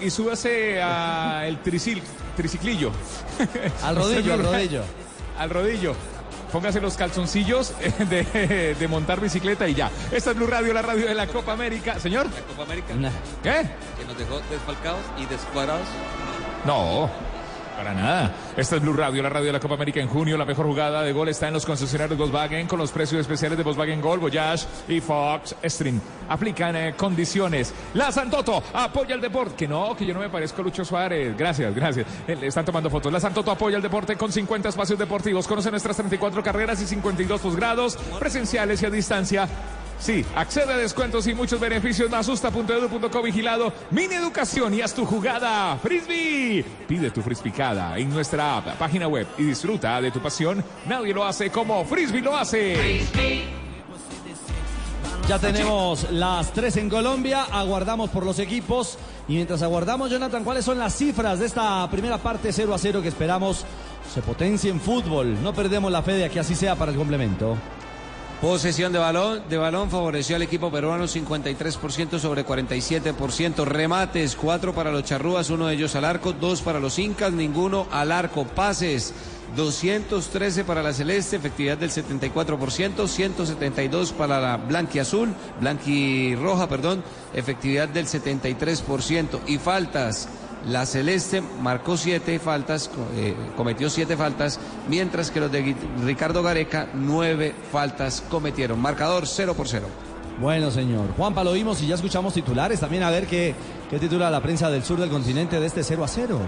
Y súbase al tricil, triciclillo. Al rodillo, al rodillo. Al rodillo. Póngase los calzoncillos de, de, montar bicicleta y ya. Esta es Blue Radio, la radio de la Copa América. Señor. La Copa América. ¿Qué? Que nos dejó desfalcados y descuadrados. No. Para nada. Esta es Blue Radio, la radio de la Copa América en junio. La mejor jugada de gol está en los concesionarios Volkswagen con los precios especiales de Volkswagen Gol, Voyage y Fox Stream. Aplican eh, condiciones. La Santoto apoya el deporte. Que no, que yo no me parezco a Lucho Suárez. Gracias, gracias. Eh, le están tomando fotos. La Santoto apoya el deporte con 50 espacios deportivos. Conoce nuestras 34 carreras y 52 posgrados presenciales y a distancia. Sí, accede a descuentos y muchos beneficios. Masusta.edu.co vigilado. Mini Educación y haz tu jugada. Frisbee. Pide tu frisbicada en nuestra app, página web y disfruta de tu pasión. Nadie lo hace como Frisbee lo hace. Ya tenemos las tres en Colombia, aguardamos por los equipos y mientras aguardamos, Jonathan, ¿cuáles son las cifras de esta primera parte 0 a 0 que esperamos se potencie en fútbol? No perdemos la fe de que así sea para el complemento. Posesión de balón, de balón favoreció al equipo peruano 53% sobre 47%. Remates, 4 para los charrúas, uno de ellos al arco, 2 para los incas, ninguno al arco. Pases, 213 para la celeste, efectividad del 74%, 172 para la blanquiazul, blanquirroja, perdón, efectividad del 73%. Y faltas, la Celeste marcó siete faltas, eh, cometió siete faltas, mientras que los de Ricardo Gareca nueve faltas cometieron. Marcador 0 por 0. Bueno, señor. Juanpa, lo vimos y ya escuchamos titulares. También a ver qué, qué titula la prensa del sur del continente de este 0 a 0.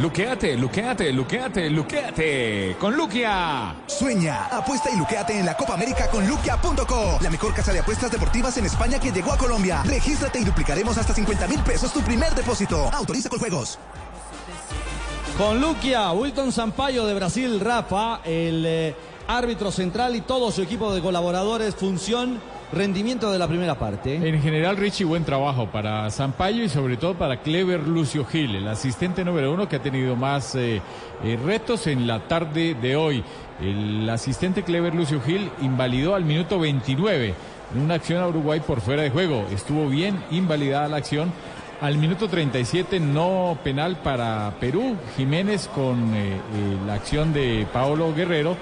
Luqueate, luqueate, luqueate, luqueate. Con Luquia. Sueña, apuesta y luqueate en la Copa América con luquia.co. La mejor casa de apuestas deportivas en España que llegó a Colombia. Regístrate y duplicaremos hasta 50 mil pesos tu primer depósito. Autoriza con juegos. Con Luquia, Wilton Sampaio de Brasil, Rafa, el eh, árbitro central y todo su equipo de colaboradores, función rendimiento de la primera parte. En general, Richie, buen trabajo para Sampaio y sobre todo para Clever Lucio Gil, el asistente número uno que ha tenido más eh, eh, retos en la tarde de hoy. El asistente Clever Lucio Gil invalidó al minuto 29 en una acción a Uruguay por fuera de juego. Estuvo bien invalidada la acción. Al minuto 37 no penal para Perú. Jiménez con eh, la acción de Paolo Guerrero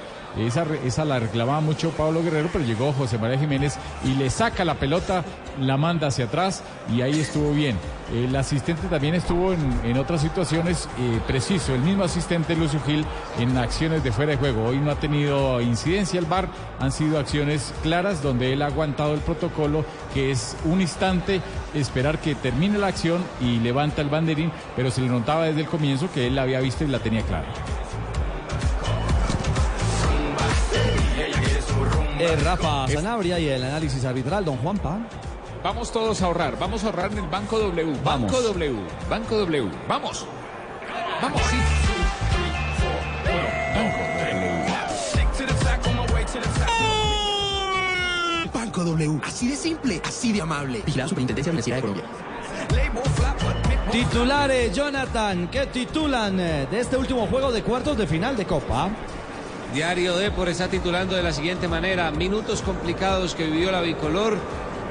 esa, esa la reclamaba mucho Pablo Guerrero, pero llegó José María Jiménez y le saca la pelota, la manda hacia atrás y ahí estuvo bien. El asistente también estuvo en, otras situaciones eh, preciso, el mismo asistente Lucio Gil en acciones de fuera de juego. Hoy no ha tenido incidencia el VAR, han sido acciones claras donde él ha aguantado el protocolo, que es un instante esperar que termine la acción y levanta el banderín, pero se le notaba desde el comienzo que él la había visto y la tenía clara. Eh, Rafa Sanabria y el análisis arbitral, don Juanpa. Vamos todos a ahorrar, vamos a ahorrar en el Banco W. Banco W, Banco W. Vamos. Vamos, sí. Banco W. Así de simple, así de amable. Vigilado Superintendencia Financiera de Colombia. Titulares, Jonathan, ¿qué titulan eh, de este último juego de cuartos de final de Copa? Diario Depor está titulando de la siguiente manera, minutos complicados que vivió la bicolor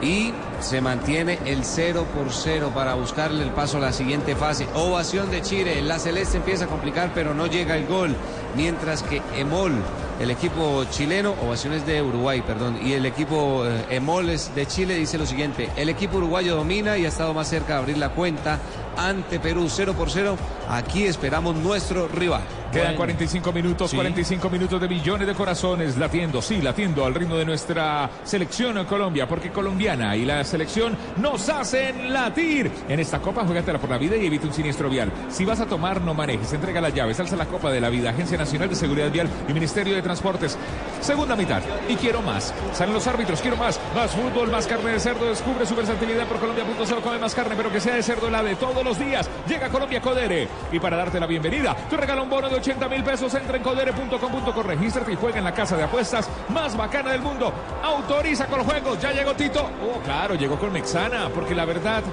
y se mantiene el 0 por 0 para buscarle el paso a la siguiente fase. Ovación de Chile, la celeste empieza a complicar pero no llega el gol, mientras que Emol, el equipo chileno, ovaciones de Uruguay, perdón, y el equipo eh, Emoles de Chile dice lo siguiente, el equipo uruguayo domina y ha estado más cerca de abrir la cuenta ante Perú 0 por 0, aquí esperamos nuestro rival. Quedan Bueno. 45 minutos, Sí. 45 minutos de millones de corazones latiendo, sí, latiendo al ritmo de nuestra selección en Colombia, porque colombiana y la selección nos hacen latir. En esta copa, juégatela por la vida y evita un siniestro vial. Si vas a tomar, no manejes. Entrega las llaves, alza la copa de la vida, Agencia Nacional de Seguridad Vial y Ministerio de Transportes. Segunda mitad. Y quiero más. Salen los árbitros, quiero más. Más fútbol, más carne de cerdo. Descubre su versatilidad por Colombia.co. Come más carne, pero que sea de cerdo la de todos los días. Llega Colombia Codere. Y para darte la bienvenida, te regala un bono de 80 mil pesos. Entra en codere.com.co, regístrate y juega en la casa de apuestas más bacana del mundo. Autoriza con los juegos. Ya llegó Tito. Oh, claro, llegó con Mexana, porque la verdad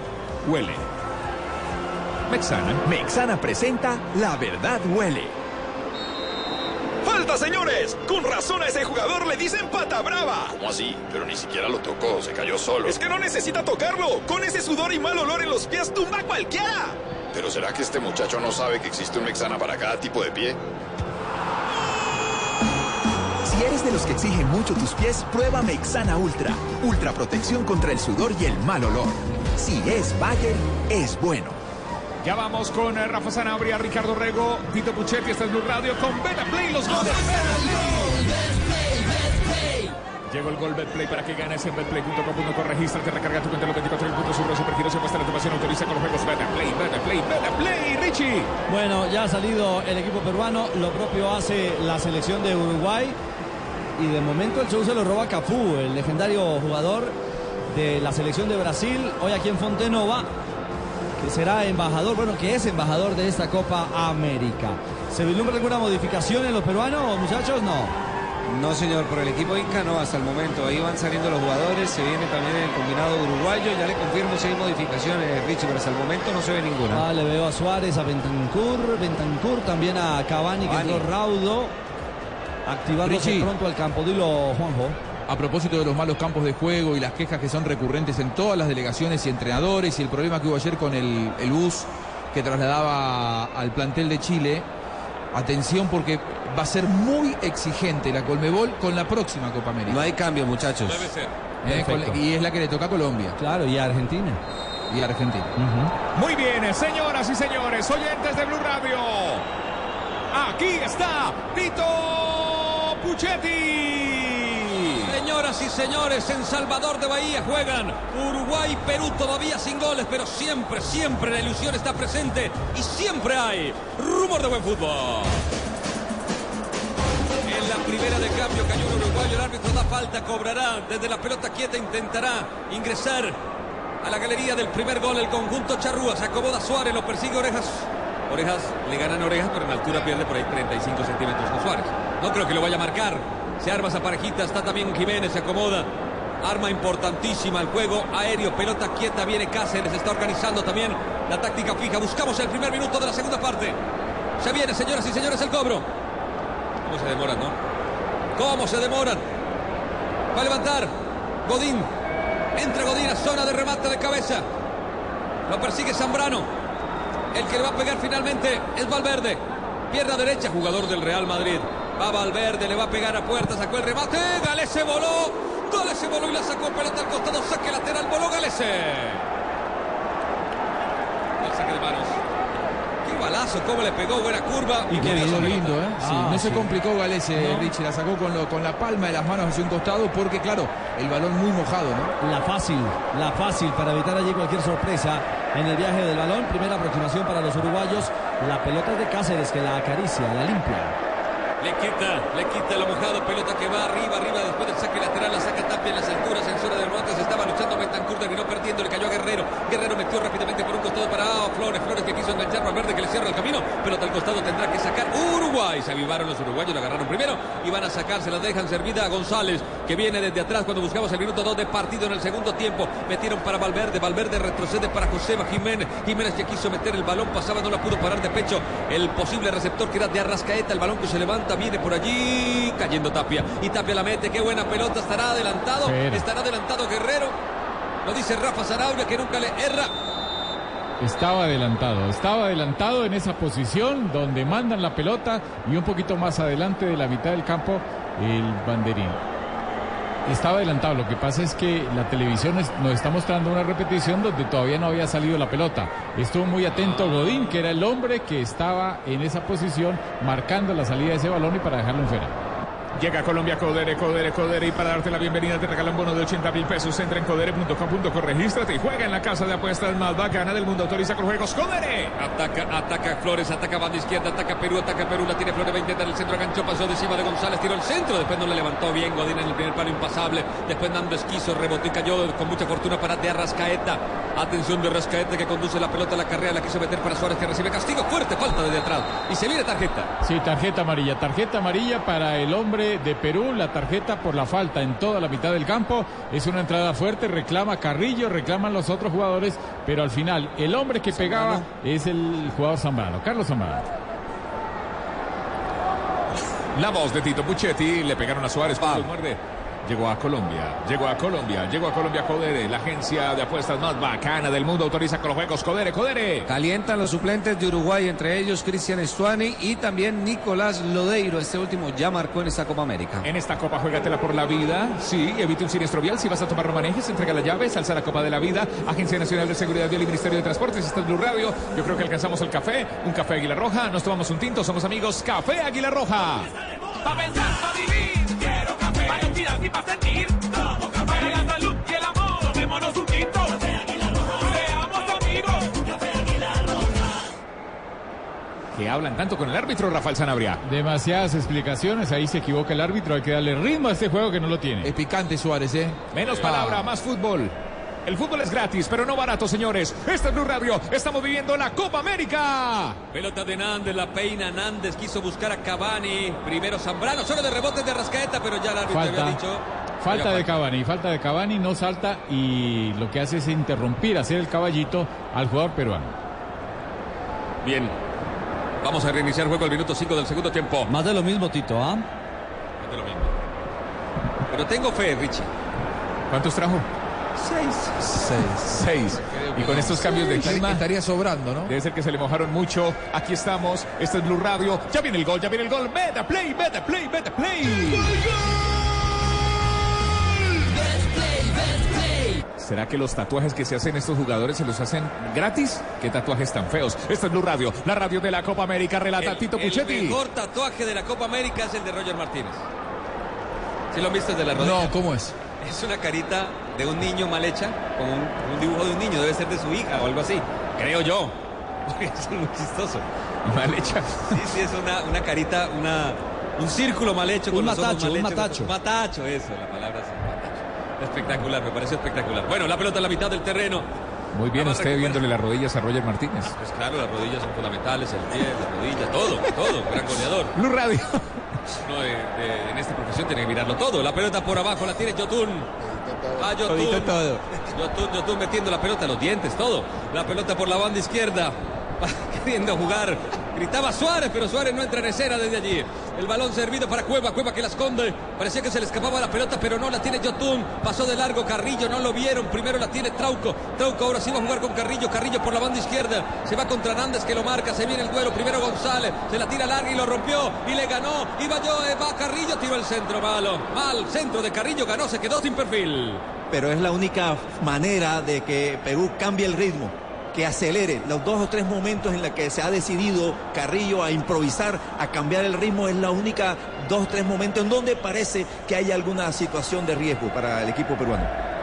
huele. Mexana. Mexana presenta La Verdad Huele. ¡Falta, señores! Con razón a ese jugador le dicen pata brava. ¿Cómo así? Pero ni siquiera lo tocó, se cayó solo. Es que no necesita tocarlo. Con ese sudor y mal olor en los pies tumba a cualquiera. ¿Pero será que este muchacho no sabe que existe un Mexana para cada tipo de pie? Si eres de los que exigen mucho tus pies, prueba Mexana Ultra. Ultra protección contra el sudor y el mal olor. Si es Bayer, es bueno. Ya vamos con eh, Rafa Sanabria, Ricardo Rego, Tito Puchetti, esta es Blue Radio con Beta Play, los goles. Llegó el gol Betplay para que ganes en betplay.com.co. Regístrate, recarga tu cuenta en los 24 puntos. Seguro Supergiros se muestra la pasión. Autoriza con los juegos Betplay, Betplay, Betplay. Richie. Bueno, ya ha salido el equipo peruano, lo propio hace la selección de Uruguay y de momento el show se lo roba Cafú, el legendario jugador de la selección de Brasil, hoy aquí en Fontenova, que será embajador, bueno, que es embajador de esta Copa América. ¿Se vislumbra alguna modificación en los peruanos, muchachos? No. No, señor, por el equipo Inca no hasta el momento. Ahí van saliendo los jugadores, se viene también el combinado uruguayo. Ya le confirmo si hay modificaciones, Richie, pero hasta el momento no se ve ninguna. Ah, le veo a Suárez, a Bentancur, Bentancur también a Cavani, que Cavani. entró raudo, activándose Richie. pronto al campo. Dilo, Juanjo. A propósito de los malos campos de juego y las quejas que son recurrentes en todas las delegaciones y entrenadores y el problema que hubo ayer con el, el bus que trasladaba al plantel de Chile, atención porque va a ser muy exigente la Colmebol con la próxima Copa América. No hay cambio, muchachos. Eh, con- Perfecto. y es la que le toca a Colombia Claro, y a Argentina. y a Argentina. Muy bien, señoras y señores, oyentes de Blue Radio. Aquí está Tito Puchetti. Señoras y señores, en Salvador de Bahía juegan Uruguay Perú todavía sin goles, pero siempre, siempre la ilusión está presente y siempre hay rumor de buen fútbol. En la primera de cambio cayó un uruguayo, el árbitro da falta, cobrará desde la pelota quieta, intentará ingresar a la galería del primer gol el conjunto Charrúa, se acomoda Suárez, lo persigue Orejas. Orejas le ganan Orejas, pero en altura pierde por ahí 35 centímetros con Suárez. No creo que lo vaya a marcar. Se arma esa parejita, está también Jiménez, se acomoda. Arma importantísima el juego aéreo, pelota quieta, viene Cáceres, está organizando también la táctica fija. Buscamos el primer minuto de la segunda parte. Se viene, señoras y señores, el cobro. ¿Cómo se demoran, no? ¿Cómo se demoran? Va a levantar Godín. Entra Godín a zona de remate de cabeza. Lo persigue Zambrano. El que le va a pegar finalmente es Valverde. Pierna derecha, jugador del Real Madrid. Va Valverde, le va a pegar a puerta, sacó el remate. Galese voló. Galese voló y la sacó pelota al costado. Saque lateral, voló Galese. El saque de manos. Qué balazo, cómo le pegó, buena curva. Y qué quedó lindo, ¿eh? Sí, Ah, no se complicó Galese, No. Richie, la sacó con, lo- con la palma de las manos hacia un costado porque, claro, el balón muy mojado, ¿no? La fácil, la fácil para evitar allí cualquier sorpresa en el viaje del balón. Primera aproximación para los uruguayos. La pelota es de Cáceres que la acaricia, la limpia. Le quita, le quita lo mojado, pelota que va arriba, arriba, después del saque lateral, la saca Tapia en las alturas, en zona de remates, estaba luchando Betancourt, terminó perdiendo, le cayó a Guerrero, Guerrero metió rápidamente por un costado para ah, Flores, Flores que quiso enganchar a Verde que le cierra el camino, pelota al costado tendrá que sacar Uruguay, se avivaron los uruguayos, la agarraron primero y van a sacar, se la dejan servida a González, que viene desde atrás cuando buscamos el minuto 2 de partido en el segundo tiempo, metieron para Valverde, Valverde retrocede para Joseba Jiménez, Jiménez que quiso meter el balón, pasaba, no la pudo parar de pecho, el posible receptor que era de Arrascaeta, el balón que se levanta, viene por allí, cayendo Tapia, y Tapia la mete, qué buena pelota, estará adelantado, Pero. estará adelantado Guerrero, lo dice Rafa Sarabia que nunca le erra, Estaba adelantado, estaba adelantado en esa posición donde mandan la pelota y un poquito más adelante de la mitad del campo el banderín. Estaba adelantado. Lo que pasa es que la televisión nos está mostrando una repetición donde todavía no había salido la pelota. Estuvo muy atento Godín, que era el hombre que estaba en esa posición marcando la salida de ese balón y para dejarlo en fuera. Llega a Colombia Codere, Codere, Codere y para darte la bienvenida te regalan bono de 80 mil pesos. Entra en codere.com.co, regístrate y juega en la casa de apuestas más bacana del mundo. Autoriza con juegos Codere. Ataca, ataca Flores, ataca banda izquierda, ataca Perú, ataca Perú, la tiene Flores, va a intentar el centro, gancho, pasó de encima de González, tiró el centro, después no le levantó bien, Godín en el primer palo impasable, después Nando Esquizo, rebotó y cayó con mucha fortuna para de Arrascaeta. Atención de Arrascaeta que conduce la pelota a la carrera, la quiso meter para Suárez que recibe castigo, fuerte falta desde atrás. Y se viene tarjeta. Sí, tarjeta amarilla. Tarjeta amarilla para el hombre de Perú. La tarjeta por la falta en toda la mitad del campo. Es una entrada fuerte. Reclama Carrillo, reclaman los otros jugadores. Pero al final, el hombre que pegaba es el jugador Zambrano, Carlos Zambrano. La voz de Tito Puchetti, le pegaron a Suárez, muerde. Llegó a Colombia, llegó a Colombia, llegó a Colombia Codere, la agencia de apuestas más bacana del mundo autoriza con los juegos Codere, Codere. Calientan los suplentes de Uruguay, entre ellos Cristian Estuani y también Nicolás Lodeiro. Este último ya marcó en esta Copa América. En esta copa juégatela por la vida. Sí, evite un siniestro vial. Si vas a tomar no manejes, entrega la llave, salsa la Copa de la Vida. Agencia Nacional de Seguridad Vial y Ministerio de Transportes. Este es Blue Radio. Yo creo que alcanzamos el café. Un café Águila Roja. Nos tomamos un tinto. Somos amigos. Café Águila Roja. Pa' pensar, pa' vivir, quiero café. Pa' respirar y pa' sentir, tomo café. Para la salud y el amor, tomémonos un tinto. Seamos amigos. Que hablan tanto con el árbitro Rafael Sanabria. Demasiadas explicaciones. Ahí se equivoca el árbitro. Hay que darle ritmo a este juego que no lo tiene. Es picante Suárez, ¿eh? Menos palabra, más fútbol. El fútbol es gratis, pero no barato, señores. Este es Blue Radio. Estamos viviendo la Copa América. Pelota de Nández, la peina Nández, quiso buscar a Cavani. Primero Zambrano, solo de rebote de Rascaeta, pero ya el árbitro había Falta, dicho. falta de Cavani, falta de Cavani, no salta y lo que hace es interrumpir, hacer el caballito al jugador peruano. Bien. Vamos a reiniciar el juego al minuto 5 del segundo tiempo. Más de lo mismo, Tito, ¿ah? Más de lo mismo. Pero tengo fe, Richie. ¿Cuántos trajo? Seis. Seis. Seis. Y con estos cambios de clima. Estaría sobrando, ¿no? Debe ser que se le mojaron mucho. Aquí estamos. Este es Blue Radio. Ya viene el gol, ya viene el gol. Meta play, meta play, meta play. ¿Será que los tatuajes que se hacen estos jugadores se los hacen gratis? ¿Qué tatuajes tan feos? Esta es Blue Radio, la radio de la Copa América. Relata Tito El Puchetti. mejor tatuaje de la Copa América es el de Roger Martínez. ¿Sí lo han visto de la rodilla? No, ¿cómo es? Es una carita de un niño mal hecha, con un, un dibujo de un niño, debe ser de su hija o algo así. Creo yo. Porque es muy chistoso. Mal hecha. Sí, sí, es una, una carita, una, un círculo mal hecho. Un con los ojos matacho, mal un hechos. matacho. Matacho, eso, la palabra es matacho. Espectacular, me pareció espectacular. Bueno, la pelota en la mitad del terreno. Muy bien, a usted viéndole las rodillas a Roger Martínez. Pues claro, las rodillas son fundamentales, el pie, las rodillas, todo, todo, gran goleador. Blue Radio. Uno de- de- en esta profesión tiene que mirarlo todo. La pelota por abajo la tiene Ah, Yotun. Todito todo. Yotun, Yotun metiendo la pelota, los dientes, todo. La pelota por la banda izquierda. Va Queriendo jugar. Gritaba Suárez, pero Suárez no entra en escena desde allí. El balón servido para Cueva, Cueva que la esconde. Parecía que se le escapaba la pelota, pero no la tiene Yotun. Pasó de largo Carrillo, no lo vieron. Primero la tiene Trauco. Trauco ahora sí va a jugar con Carrillo. Carrillo por la banda izquierda. Se va contra Nández que lo marca. Se viene el duelo. Primero González. Se la tira larga y lo rompió. Y le ganó. Yo, eh, va Carrillo. Tiró el centro malo. Mal. Centro de Carrillo ganó. Se quedó sin perfil. pero es la única manera de que Perú cambie el ritmo, que acelere. Los dos o tres momentos en los que se ha decidido Carrillo a improvisar, a cambiar el ritmo, es la única dos o tres momentos en donde parece que hay alguna situación de riesgo para el equipo peruano.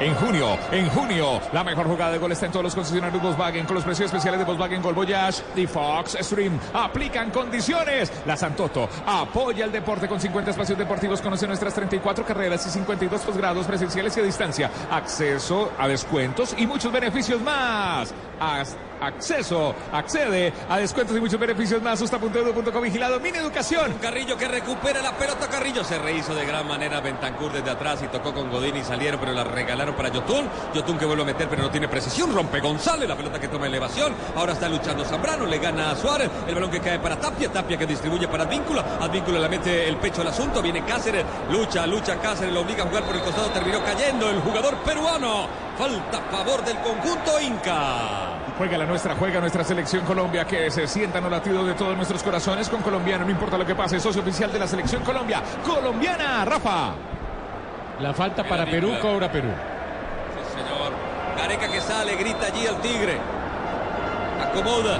En junio, en junio, la mejor jugada de gol está en todos los concesionarios Volkswagen con los precios especiales de Volkswagen Gol Voyage y Fox Stream. Aplican condiciones. La Santoto apoya el deporte con 50 espacios deportivos. Conoce nuestras 34 carreras y 52 posgrados presenciales y a distancia. Acceso a descuentos y muchos beneficios más. As- acceso, accede a descuentos y muchos beneficios más. Susta.edu.co vigilado. Mini educación. Carrillo que recupera la pelota. Carrillo se rehizo de gran manera. Bentancur desde atrás y tocó con Godín y salieron, pero la regalaron para Yotun. Yotun que vuelve a meter, pero no tiene precisión. Rompe González. La pelota que toma elevación. Ahora está luchando Zambrano. Le gana a Suárez. El balón que cae para Tapia. Tapia que distribuye para Advíncula. Advíncula le mete el pecho al asunto. Viene Cáceres. Lucha, lucha Cáceres. Lo obliga a jugar por el costado. Terminó cayendo el jugador peruano. Falta a favor del conjunto Inca. Juega la nuestra, juega nuestra selección Colombia, que se sientan los latidos de todos nuestros corazones con colombiano, no importa lo que pase, socio oficial de la selección Colombia, colombiana, Rafa. La falta para Perú, cobra Perú. Sí, señor. Gareca que sale, grita allí al Tigre. Acomoda.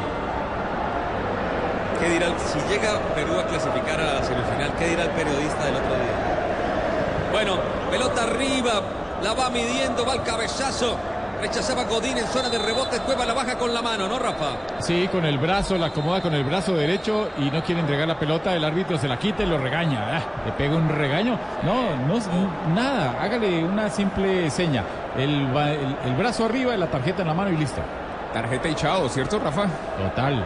¿Qué dirá si llega Perú a clasificar a la semifinal? ¿Qué dirá el periodista del otro día? Bueno, pelota arriba, la va midiendo, va el cabezazo. Rechazaba Godín en zona de rebote, Cueva la baja con la mano, ¿no, Rafa? Sí, con el brazo, la acomoda con el brazo derecho y no quiere entregar la pelota, el árbitro se la quita y lo regaña. Ah, le pega un regaño. No, no, nada, hágale una simple seña. El, el- el brazo arriba y la tarjeta en la mano y listo. Tarjeta y chao, ¿cierto, Rafa? Total.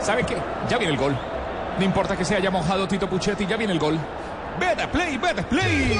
¿Sabe qué? Ya viene el gol. No importa que se haya mojado Tito Puchetti, ya viene el gol. Better play, better play.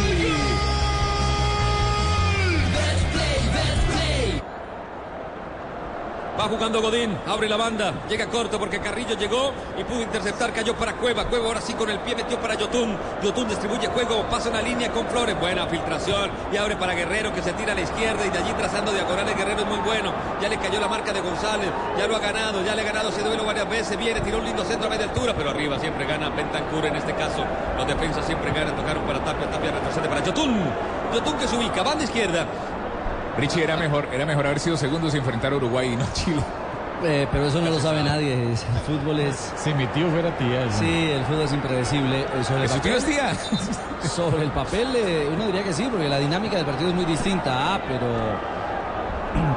Va jugando Godín, abre la banda, llega corto porque Carrillo llegó y pudo interceptar, cayó para Cueva. Cueva ahora sí con el pie metió para Yotun. Yotun distribuye juego, pasa una línea con Flores. Buena filtración y abre para Guerrero que se tira a la izquierda y de allí trazando diagonales. Guerrero es muy bueno. Ya le cayó la marca de González, ya lo ha ganado, ya le ha ganado ese duelo varias veces. Viene, tiró un lindo centro a media altura, pero arriba siempre gana Bentancur en este caso. Los defensas siempre ganan, tocaron para Tapia, Tapia retrocede para Yotun. Yotun que se ubica, banda izquierda. Richie era mejor, era mejor haber sido segundos y enfrentar a Uruguay y no Chile. Eh, pero eso no lo sabe nadie. El fútbol es. Se metió fuera tía. Sí, el fútbol es impredecible. Eh, Sobre el ¿Eso tío es tía? Sobre el papel, eh, uno diría que sí, porque la dinámica del partido es muy distinta. Ah, pero.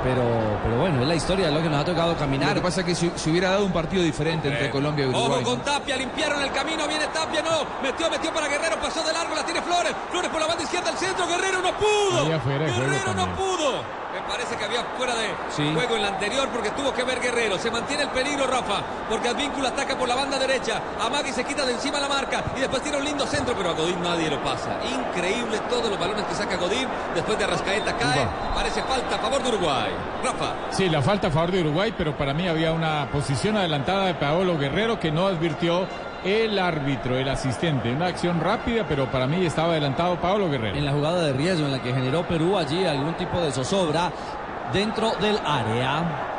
Pero, pero bueno, es la historia, es lo que nos ha tocado caminar. Lo que pasa es que si, si hubiera dado un partido diferente entre Colombia y Uruguay. Ojo con Tapia, limpiaron el camino, viene Tapia, no, metió, metió para Guerrero, pasó de largo, la tiene Flores, Flores por la banda izquierda al centro, Guerrero no pudo, de Guerrero no también. pudo. Parece que había fuera de Sí. juego en la anterior porque tuvo que ver Guerrero. Se mantiene el peligro, Rafa, porque Advíncula ataca por la banda derecha. Amagui se quita de encima la marca y después tira un lindo centro, pero a Godín nadie lo pasa. Increíble todos los balones que saca Godín. Después de Arrascaeta cae. Parece falta a favor de Uruguay. Rafa. Sí, la falta a favor de Uruguay, pero para mí había una posición adelantada de Paolo Guerrero que no advirtió el árbitro, el asistente. Una acción rápida, pero para mí estaba adelantado Paolo Guerrero. En la jugada de riesgo en la que generó Perú allí algún tipo de zozobra dentro del área.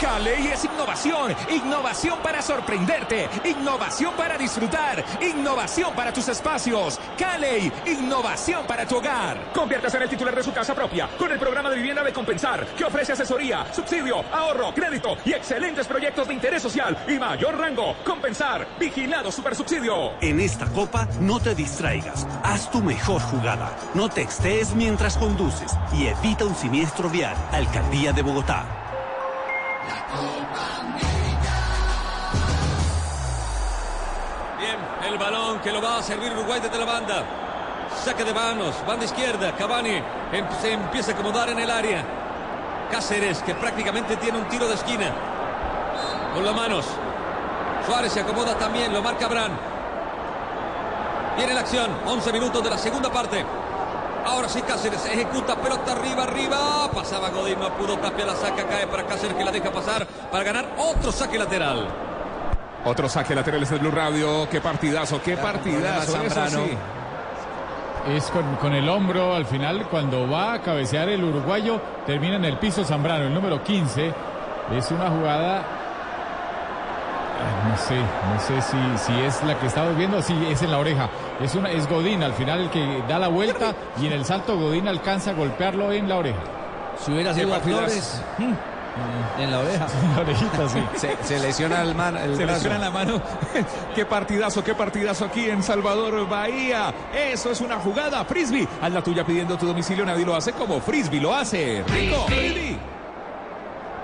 Caley es innovación, innovación para sorprenderte, innovación para disfrutar, innovación para tus espacios. Caley, innovación para tu hogar. Conviértase en el titular de su casa propia con el programa de vivienda de Compensar, que ofrece asesoría, subsidio, ahorro, crédito y excelentes proyectos de interés social y mayor rango. Compensar, vigilado supersubsidio. En esta copa no te distraigas, haz tu mejor jugada, no te extees mientras conduces y evita un siniestro vial. Alcaldía de Bogotá. Bien, el balón que lo va a servir Uruguay desde la banda. Saque de manos, banda izquierda, Cavani em- se empieza a acomodar en el área. Cáceres, que prácticamente tiene un tiro de esquina. Con las manos. Suárez se acomoda también, lo marca Bran. Viene la acción, 11 minutos de la segunda parte. Ahora sí Cáceres ejecuta pelota arriba, arriba. Pasaba Godín, no pudo, Tapia la saca, cae para Cáceres que la deja pasar para ganar otro saque lateral. Otro saque lateral es el Blue Radio. Qué partidazo, qué partidazo. Eso Zambrano. sí. Es con, con el hombro al final, cuando va a cabecear el uruguayo, termina en el piso Zambrano, el número 15. Es una jugada. No sé, no sé si, si es la que estamos viendo, sí, es en la oreja. Es una, es Godín al final el que da la vuelta y en el salto Godín alcanza a golpearlo en la oreja. Si hubiera sido a. Flores, mm, en la oreja. En la orejita, sí. Se, se lesiona el, man, el Se brazo. lesiona la mano. qué partidazo, qué partidazo aquí en Salvador Bahía. Eso es una jugada. Frisbee. Haz la tuya pidiendo tu domicilio. Nadie lo hace como Frisbee lo hace. Rico, Frisbee.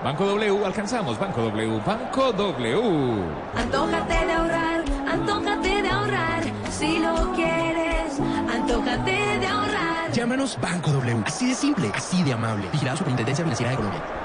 Banco W, alcanzamos. Banco W, Banco W. Antójate de ahorrar, antójate de ahorrar. Si lo quieres, antójate de ahorrar. Llámanos Banco W. Así de simple, así de amable. Vigilado Superintendencia Financiera de Colombia.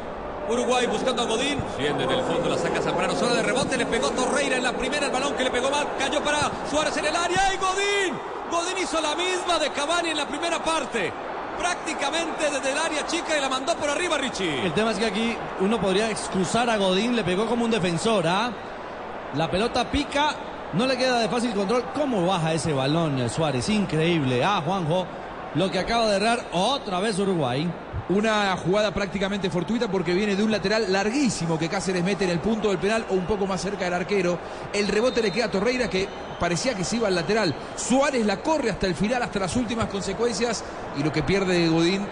Uruguay buscando a Godín. Bien desde el fondo la saca Zambrano. Zona de rebote. Le pegó Torreira en la primera. El balón que le pegó mal. Cayó para Suárez en el área. ¡Y Godín! Godín hizo la misma de Cavani en la primera parte. Prácticamente desde el área chica y la mandó por arriba Richie. El tema es que aquí uno podría excusar a Godín, le pegó como un defensor, ¿ah? La pelota pica, no le queda de fácil control. ¿Cómo baja ese balón eh, Suárez? Increíble. Ah, Juanjo, lo que acaba de errar otra vez Uruguay. Una jugada prácticamente fortuita porque viene de un lateral larguísimo que Cáceres mete en el punto del penal o un poco más cerca del arquero. El rebote le queda a Torreira que parecía que se iba al lateral. Suárez la corre hasta el final, hasta las últimas consecuencias y lo que pierde de Godín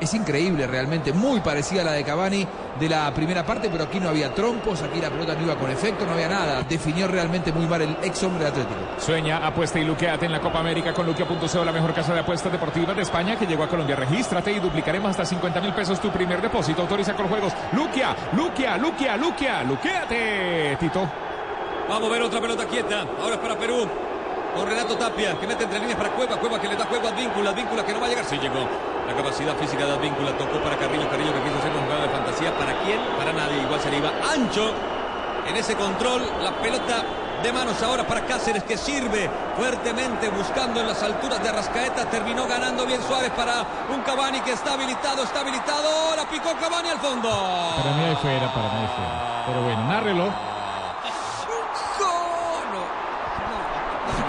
es increíble realmente, muy parecida a la de Cavani de la primera parte, pero aquí no había trompos, aquí la pelota no iba con efecto, no había nada. Definió realmente muy mal el ex hombre de Atlético. Sueña, apuesta y luqueate en la Copa América con Luquea.co, la mejor casa de apuestas deportivas de España que llegó a Colombia. Regístrate y duplicaremos hasta 50 mil pesos tu primer depósito. Autoriza con juegos. Luquea, Luquea, Luquea, Luquea, luqueate, Tito. Vamos a ver otra pelota quieta. Ahora es para Perú. Con Renato Tapia, que mete entre líneas para Cueva. Cueva que le da juego a Advíncula. Advíncula que no va a llegar. Sí llegó. La capacidad física de Advíncula tocó para Carrillo. Carrillo que quiso hacer una jugada de fantasía. ¿Para quién? Para nadie. Igual se le iba ancho. En ese control, la pelota de manos ahora para Cáceres que sirve fuertemente buscando en las alturas de Arrascaeta. Terminó ganando bien Suárez para un Cavani que está habilitado, está habilitado. La picó Cavani al fondo. Para mí ahí fuera, para mí ahí fuera. Pero bueno, nárrelo.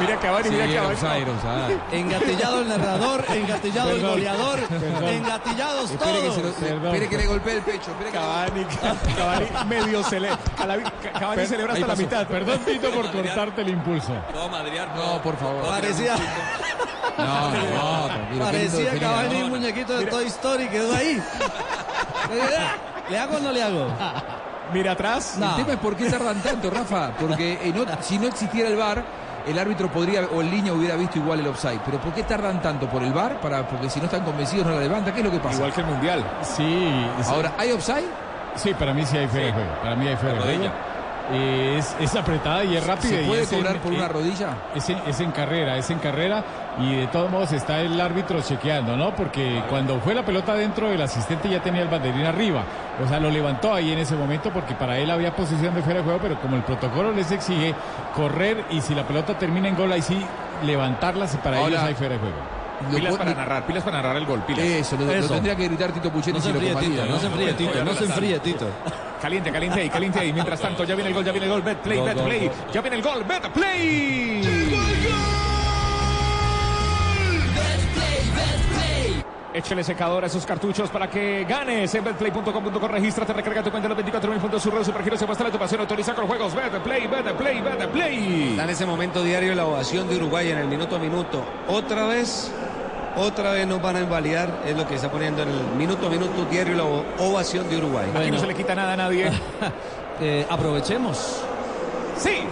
Mira Cavani, Sí, mira Cavani. offside, offside. Engatillado el narrador, engatillado el goleador, perdón. engatillados Espere que, todos. se lo- Perdón, espere que le golpee el pecho. Cavani, Cavani medio celebra. Cavani celebra Ahí hasta la mitad. Perdón, Tito, por cortarte el impulso. Toma, Adrián. No, por favor. Parecía, No, no, tranquilo. parecía. Cavani un muñequito de Toy Story, quedó ahí. ¿Le hago o no le hago? Mira atrás. No. El tema es por qué tardan tanto, Rafa. Porque no- si no existiera el VAR, el árbitro podría, o el línea hubiera visto igual el offside. Pero ¿por qué tardan tanto? ¿Por el VAR? Para, porque si no están convencidos no la levanta. ¿Qué es lo que pasa? Igual que el Mundial. Sí, sí. Ahora, ¿hay offside? Sí, para mí sí hay fuera de juego. Para mí hay fuera de juego. Eh, Es, es apretada y es rápida. ¿Se y puede en- cobrar por una rodilla? Es en, es en carrera, es en carrera y de todos modos está el árbitro chequeando, ¿no? Porque cuando fue la pelota dentro, el asistente ya tenía el banderín arriba. O sea, lo levantó ahí en ese momento porque para él había posición de fuera de juego, pero como el protocolo les exige correr y si la pelota termina en gol, ahí sí levantarla si para ellos hay fuera de juego. Lo Pilas para narrar, pilas para narrar el gol, pilas. Eso, lo, tendría que gritar Tito Puchetti No si lo compartía, no se enfríe, Tito, no se enfríe, Tito. Caliente, caliente ahí, caliente ahí. Mientras tanto, ya viene el gol, ya viene el gol. Bet play, Gol, bet gol, play. gol. Ya viene el gol, bet play. Échale secador a esos cartuchos para que ganes en betplay.com.co. Regístrate, recarga tu cuenta en los 24 mil puntos. Su red supergiro se muestra la tu pasión. Autoriza con juegos. Betplay, betplay, betplay. Está en ese momento diario la ovación de Uruguay en el minuto a minuto. Otra vez, otra vez nos van a invalidar. Es lo que está poniendo en el minuto a minuto diario la ovación de Uruguay. Aquí no se le quita nada a nadie. Eh, aprovechemos. Sí.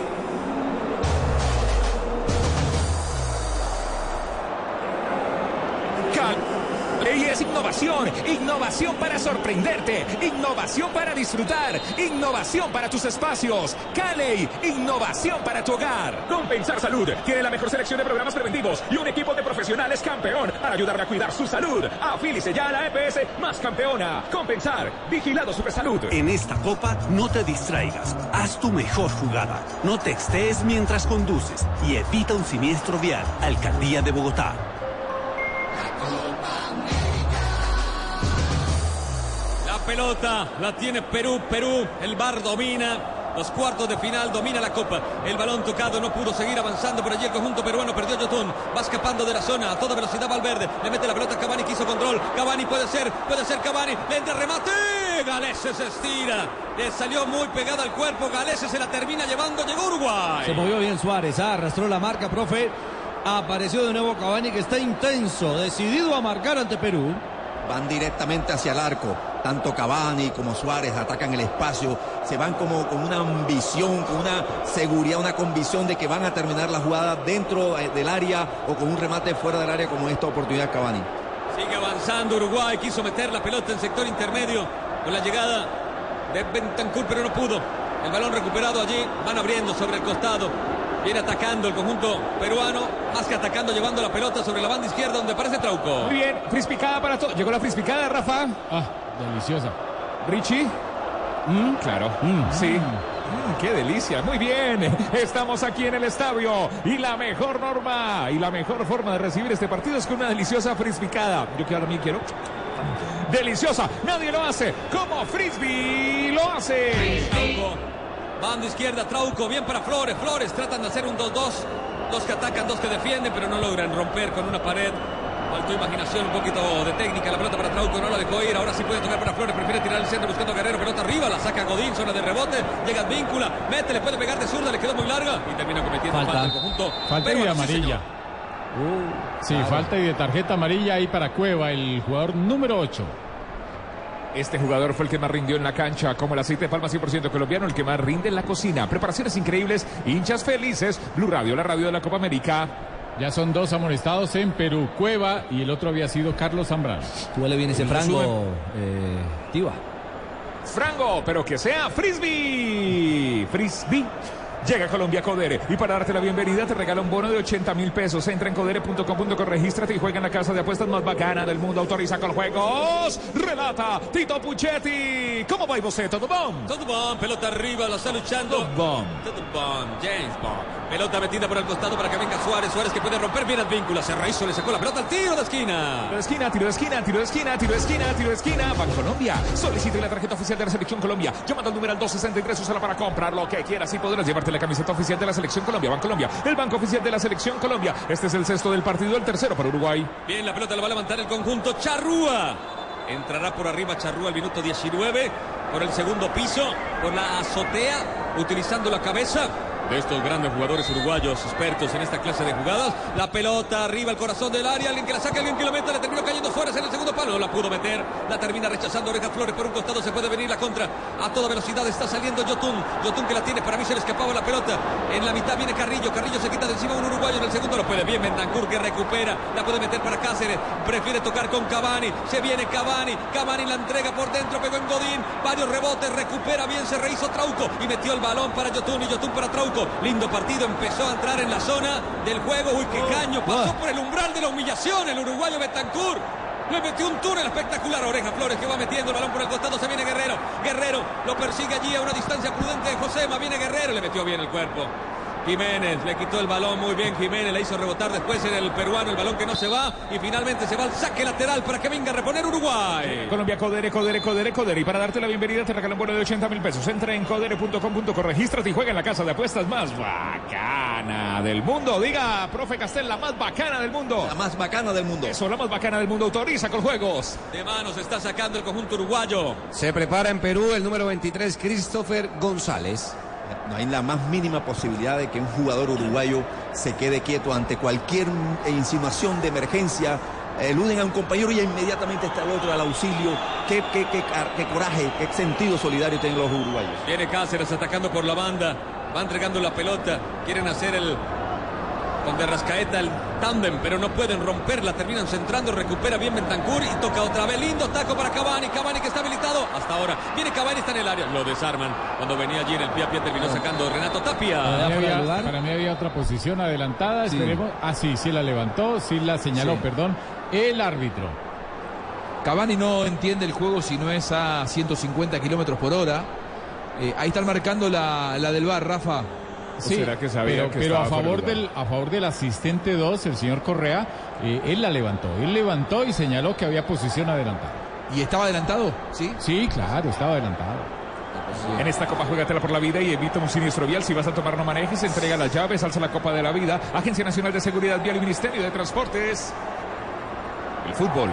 Innovación, innovación para sorprenderte, innovación para disfrutar, innovación para tus espacios. Cali, innovación para tu hogar. Compensar Salud tiene la mejor selección de programas preventivos y un equipo de profesionales campeón para ayudarle a cuidar su salud. Afílice ya a la EPS más campeona. Compensar, vigilado Supersalud. En esta copa no te distraigas, haz tu mejor jugada, no te extees mientras conduces y evita un siniestro vial. Alcaldía de Bogotá. La pelota la tiene Perú, Perú, el bar domina. Los cuartos de final domina la copa. El balón tocado no pudo seguir avanzando por allí el conjunto peruano. Perdió Yotun. Va escapando de la zona. A toda velocidad Valverde. Le mete la pelota a Cavani. Quiso control. Cavani puede ser. Puede ser Cavani. Le entra remate. Galese se estira. Le salió muy pegada al cuerpo. Galese se la termina llevando. Llegó Uruguay. Se movió bien Suárez, ah, arrastró la marca, profe. Apareció de nuevo Cavani que está intenso, decidido a marcar ante Perú. Van directamente hacia el arco. Tanto Cavani como Suárez atacan el espacio. Se van como con una ambición, con una seguridad, una convicción de que van a terminar la jugada dentro eh, del área o con un remate fuera del área como esta oportunidad Cavani. Sigue avanzando Uruguay. Quiso meter la pelota en sector intermedio con la llegada de Bentancur, pero no pudo. El balón recuperado allí. Van abriendo sobre el costado. Viene atacando el conjunto peruano. Más que atacando, llevando la pelota sobre la banda izquierda donde aparece Trauco. Muy bien, frispicada para todo. Llegó la frispicada, Rafa. Ah, deliciosa. Richie. Claro, sí. Mm, ¡Qué delicia! Muy bien, estamos aquí en el estadio y la mejor norma y la mejor forma de recibir este partido es con una deliciosa frisbicada. Yo que ahora mí quiero. Deliciosa, nadie lo hace como Frisbee lo hace. Trauco. Banda izquierda, Trauco, bien para Flores. Flores tratan de hacer un 2-2. Dos que atacan, dos que defienden, pero no logran romper con una pared. Faltó imaginación, un poquito de técnica. La pelota para Trauco no la dejó ir. Ahora sí puede tocar para Flores. Prefiere tirar al centro buscando a Guerrero. Pelota arriba, la saca Godín, zona de rebote. Llega Víncula, mete, le puede pegar de zurda, le quedó muy larga y termina cometiendo falta, Falta. el conjunto. Falta y amarilla. señor. Sí, claro. falta y de tarjeta amarilla ahí para Cueva, el jugador número 8. Este jugador fue el que más rindió en la cancha, como el aceite de palma 100% colombiano, el que más rinde en la cocina. Preparaciones increíbles, hinchas felices. Blue Radio, la radio de la Copa América. Ya son dos amonestados en Perú, Cueva y el otro había sido Carlos Zambrano. Huele bien ese frango, eh, Tiva. Frango, pero que sea Frisbee. Frisbee. Llega a Colombia Codere y para darte la bienvenida te regala un bono de 80 mil pesos. Entra en codere.com.co, regístrate y juega en la casa de apuestas más bacana del mundo. Autoriza con juegos. Relata Tito Puchetti. ¿Cómo va y você? ¿Todo bom? Todo bon, pelota arriba, la está luchando. Todo bon. Todo bon, James Bond. Pelota metida por el costado para que venga Suárez. Suárez que puede romper bien Advíncula. Se rehizo, le sacó la pelota al tiro de esquina. Tiro de esquina, tiro de esquina, tiro de esquina, tiro de esquina, tiro de esquina. Colombia. Solicite la tarjeta oficial de la Selección Colombia. Llamando al número 263, úsala para comprar lo que quieras y podrás llevarte la camiseta oficial de la Selección Colombia. Colombia, el banco oficial de la Selección Colombia. Este es el sexto del partido, el tercero para Uruguay. Bien, la pelota la va a levantar el conjunto Charrúa. Entrará por arriba Charrúa al minuto 19. Por el segundo piso, por la azotea, utilizando la cabeza de estos grandes jugadores uruguayos expertos en esta clase de jugadas. La pelota arriba, el corazón del área, alguien que la saca, alguien que la mete, le terminó cayendo Suárez en el segundo palo, no la pudo meter, la termina rechazando. Oreja Flores por un costado, se puede venir la contra. A toda velocidad, está saliendo Yotun, Yotun que la tiene, para mí se le escapaba la pelota, en la mitad viene Carrillo, Carrillo se quita de encima un uruguayo, en el segundo lo puede bien, Bentancur que recupera, la puede meter para Cáceres, prefiere tocar con Cavani, se viene Cavani, Cavani la entrega por dentro, pegó en Godín, varios rebotes, recupera bien, se rehizo Trauco. Y metió el balón para Yotun. Y Yotun para Trauco, lindo partido, empezó a entrar en la zona del juego, uy qué caño, pasó por el umbral de la humillación el uruguayo Bentancur. Le metió un túnel espectacular a Oreja Flores que va metiendo el balón por el costado. Se viene Guerrero. Guerrero lo persigue allí a una distancia prudente de Josema. Viene Guerrero. Le metió bien el cuerpo. Jiménez le quitó el balón muy bien. Jiménez le hizo rebotar después en el peruano el balón que no se va. Y finalmente se va al saque lateral para que venga a reponer Uruguay. Colombia, Codere, Codere, Codere, Codere. Y para darte la bienvenida te regalan un bono de 80 mil pesos. Entra en codere.com.co, regístrate y juega en la casa de apuestas más bacana del mundo. Diga, profe Castel, la más bacana del mundo. La más bacana del mundo. Eso, la más bacana del mundo. Autoriza con juegos. De manos está sacando el conjunto uruguayo. Se prepara en Perú el número 23, Christopher González. No hay la más mínima posibilidad de que un jugador uruguayo se quede quieto ante cualquier insinuación de emergencia. Eluden a un compañero y inmediatamente está el otro al auxilio. Qué, qué, qué, qué coraje, qué sentido solidario tienen los uruguayos. Viene Cáceres atacando por la banda. Va entregando la pelota. Quieren hacer el. Con de Rascaeta el tándem, pero no pueden romperla. Terminan centrando. Recupera bien Bentancur y toca otra vez. Lindo taco para Cavani. Cavani que está habilitado hasta ahora. Viene Cavani, está en el área. Lo desarman. Cuando venía allí en el pie a pie terminó sacando Renato Para Tapia. mí, había, para mí había otra posición adelantada. Esperemos. Ah, sí, sí la levantó, sí la señaló, Sí. perdón. El árbitro. Cavani no entiende el juego si no es a 150 kilómetros por hora. Eh, ahí están marcando la, la del bar, Rafa. Sí, será que sabía pero, que pero a favor de del a favor del asistente 2, el señor Correa, eh, él la levantó. Él levantó y señaló que había posición adelantada. ¿Y estaba adelantado? Sí. Sí, claro, estaba adelantado. En esta copa juégatela por la vida y evita un siniestro vial. Si vas a tomar no manejes, entrega las llaves, alza la copa de la vida. Agencia Nacional de Seguridad Vial y Ministerio de Transportes. El fútbol.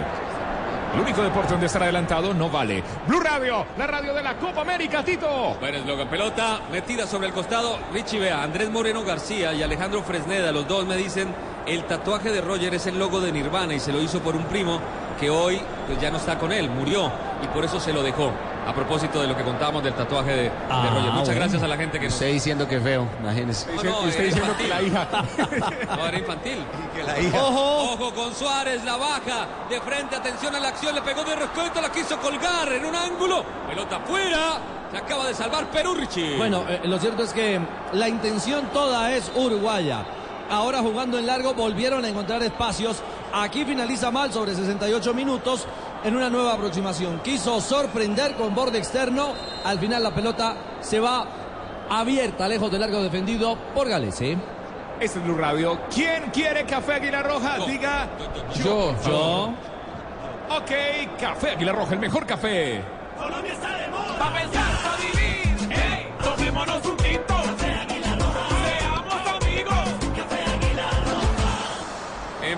El único deporte donde estar adelantado no vale. Blue Radio, la radio de la Copa América, Tito. Buen eslogan. Pelota metida sobre el costado. Richie vea, Andrés Moreno García y Alejandro Fresneda, los dos me dicen, el tatuaje de Roger es el logo de Nirvana y se lo hizo por un primo que hoy pues ya no está con él, murió y por eso se lo dejó. A propósito de lo que contábamos del tatuaje de, de Ah, Roger. Muchas bueno. gracias a la gente que nos... Usted diciendo que feo, imagínese. No, no, usted diciendo que la hija. No, era infantil. Que la hija. Ojo, ojo con Suárez, la baja de frente, atención a la acción, le pegó de respeto, la quiso colgar en un ángulo, pelota afuera, se acaba de salvar Perú, Richie. Bueno, eh, lo cierto es que la intención toda es uruguaya. Ahora jugando en largo volvieron a encontrar espacios Aquí finaliza mal sobre 68 minutos en una nueva aproximación. Quiso sorprender con borde externo. Al final la pelota se va abierta, lejos del largo defendido por Galese. Este es Blue Radio. ¿Quién quiere café Águila Roja? Diga Yo. Yo. Ok, café Águila Roja, el mejor café. Colombia está de moda. Pa' pensar, pa'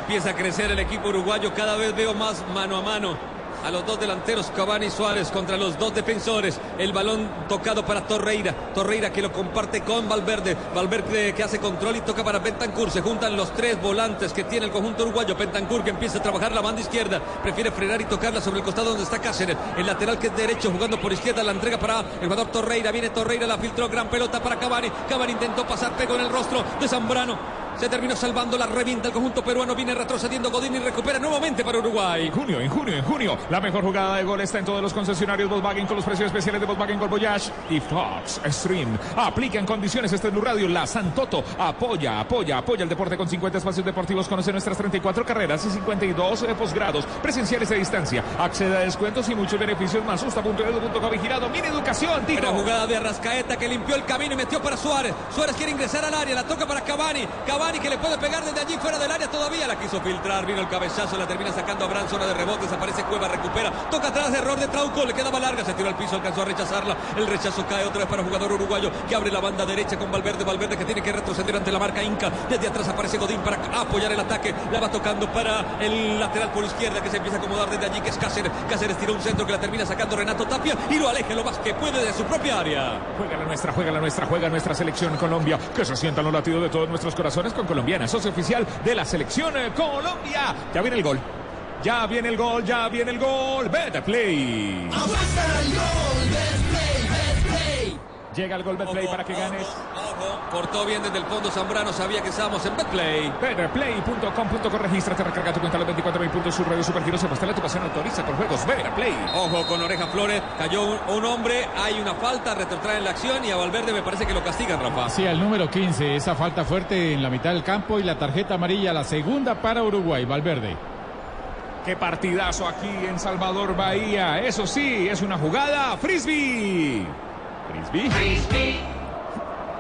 Empieza a crecer el equipo uruguayo. Cada vez veo más mano a mano. A los dos delanteros, Cavani y Suárez contra los dos defensores. El balón tocado para Torreira. Torreira que lo comparte con Valverde. Valverde que hace control y toca para Bentancur. Se juntan los tres volantes que tiene el conjunto uruguayo. Bentancur que empieza a trabajar la banda izquierda. Prefiere frenar y tocarla sobre el costado donde está Cáceres. El lateral que es derecho jugando por izquierda. La entrega para el jugador Torreira. Viene Torreira, la filtró. Gran pelota para Cavani. Cavani intentó pasar, pegó en el rostro de Zambrano. Se terminó salvando la revienta el conjunto peruano. Viene retrocediendo Godín y recupera nuevamente para Uruguay. En junio, en junio, en junio. La mejor jugada de gol está en todos los concesionarios Volkswagen con los precios especiales de Volkswagen Gol Voyage y Fox Stream. Aplica en condiciones este es Blue Radio. La Santoto apoya, apoya, apoya el deporte con 50 espacios deportivos. Conoce nuestras 34 carreras y 52 posgrados presenciales a distancia. Accede a descuentos y muchos beneficios más. Usta.edu.co vigilado. Mini educación, Tito. Buena jugada de Arrascaeta que limpió el camino y metió para Suárez. Suárez quiere ingresar al área, la toca para Cavani. Cavani que le puede pegar desde allí fuera del área todavía. La quiso filtrar, vino el cabezazo, la termina sacando a Bran, zona de rebotes, aparece Cueva, recupera, toca atrás, error de Trauco, le quedaba larga, se tiró al piso, alcanzó a rechazarla. El rechazo cae otra vez para jugador uruguayo que abre la banda derecha con Valverde. Valverde que tiene que retroceder ante la marca Inca. Desde atrás aparece Godín para apoyar el ataque. La va tocando para el lateral por izquierda que se empieza a acomodar desde allí, que es Cáceres. Cáceres tiró un centro que la termina sacando Renato Tapia y lo aleje lo más que puede de su propia área. Juega la nuestra, juega la nuestra, juega nuestra selección Colombia. Que se sientan los latidos de todos nuestros corazones con Colombiana, socio oficial de la selección eh, Colombia. Ya viene el gol. Ya viene el gol, ya viene el gol. Better play. Llega el gol Betplay para que ganes. Cortó bien desde el fondo Zambrano, sabía que estábamos en Betplay. Betterplay.com.co Regístrate, recarga tu cuenta a los 24 mil puntos. Su radio Supergiro se muestra la tu pasión autoriza con juegos. Betterplay. Ojo con Oreja Flores, cayó un, un hombre, hay una falta, retrotrae en la acción y a Valverde me parece que lo castigan, Rafa. Sí, al número 15, esa falta fuerte en la mitad del campo y la tarjeta amarilla, la segunda para Uruguay, Valverde. Qué partidazo aquí en Salvador Bahía. Eso sí, es una jugada frisbee. Frisbee.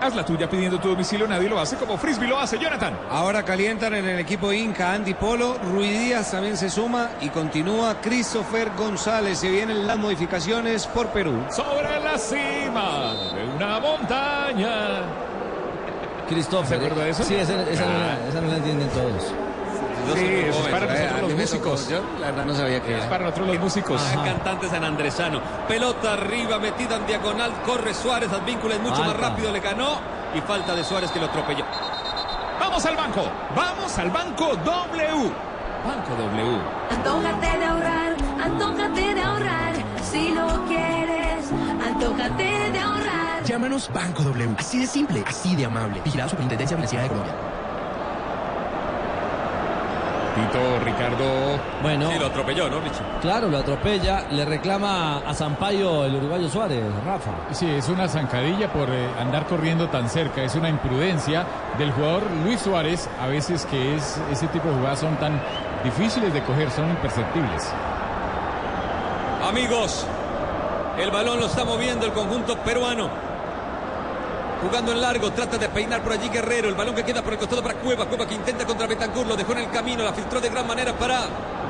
Haz la tuya pidiendo tu domicilio, nadie lo hace como Frisbee lo hace, Jonathan. Ahora calientan en el equipo Inca Andy Polo, Ruiz Díaz también se suma y continúa Christopher González. Se vienen las modificaciones por Perú. Sobre la cima de una montaña. Christopher. ¿Se acuerda de eso? Sí, esa, esa no, Ah. la, esa no la entienden todos. Sí, es para nosotros los músicos. Yo la verdad no sabía que Es para nosotros los músicos. Cantante sanandresano. Pelota arriba, metida en diagonal. Corre Suárez. Advíncula es mucho más rápido. Le ganó. Y falta de Suárez que lo atropelló. Vamos al banco. Vamos al banco W. Banco W. Antójate de ahorrar, antójate de ahorrar. Si lo quieres, antójate de ahorrar. Llámanos Banco W. Así de simple, así de amable. Vigilado Superintendencia Financiera de Colombia. Tito, Ricardo. Bueno. Sí, lo atropelló, ¿no, Richie? Claro, lo atropella, le reclama a Sampaio el uruguayo Suárez, Rafa. Sí, es una zancadilla por eh, andar corriendo tan cerca, es una imprudencia del jugador Luis Suárez, a veces que es ese tipo de jugadas son tan difíciles de coger, son imperceptibles. Amigos, el balón lo está moviendo el conjunto peruano. Jugando en largo, trata de peinar por allí Guerrero. El balón que queda por el costado para Cueva. Cueva que intenta contra Betancur, lo dejó en el camino, la filtró de gran manera para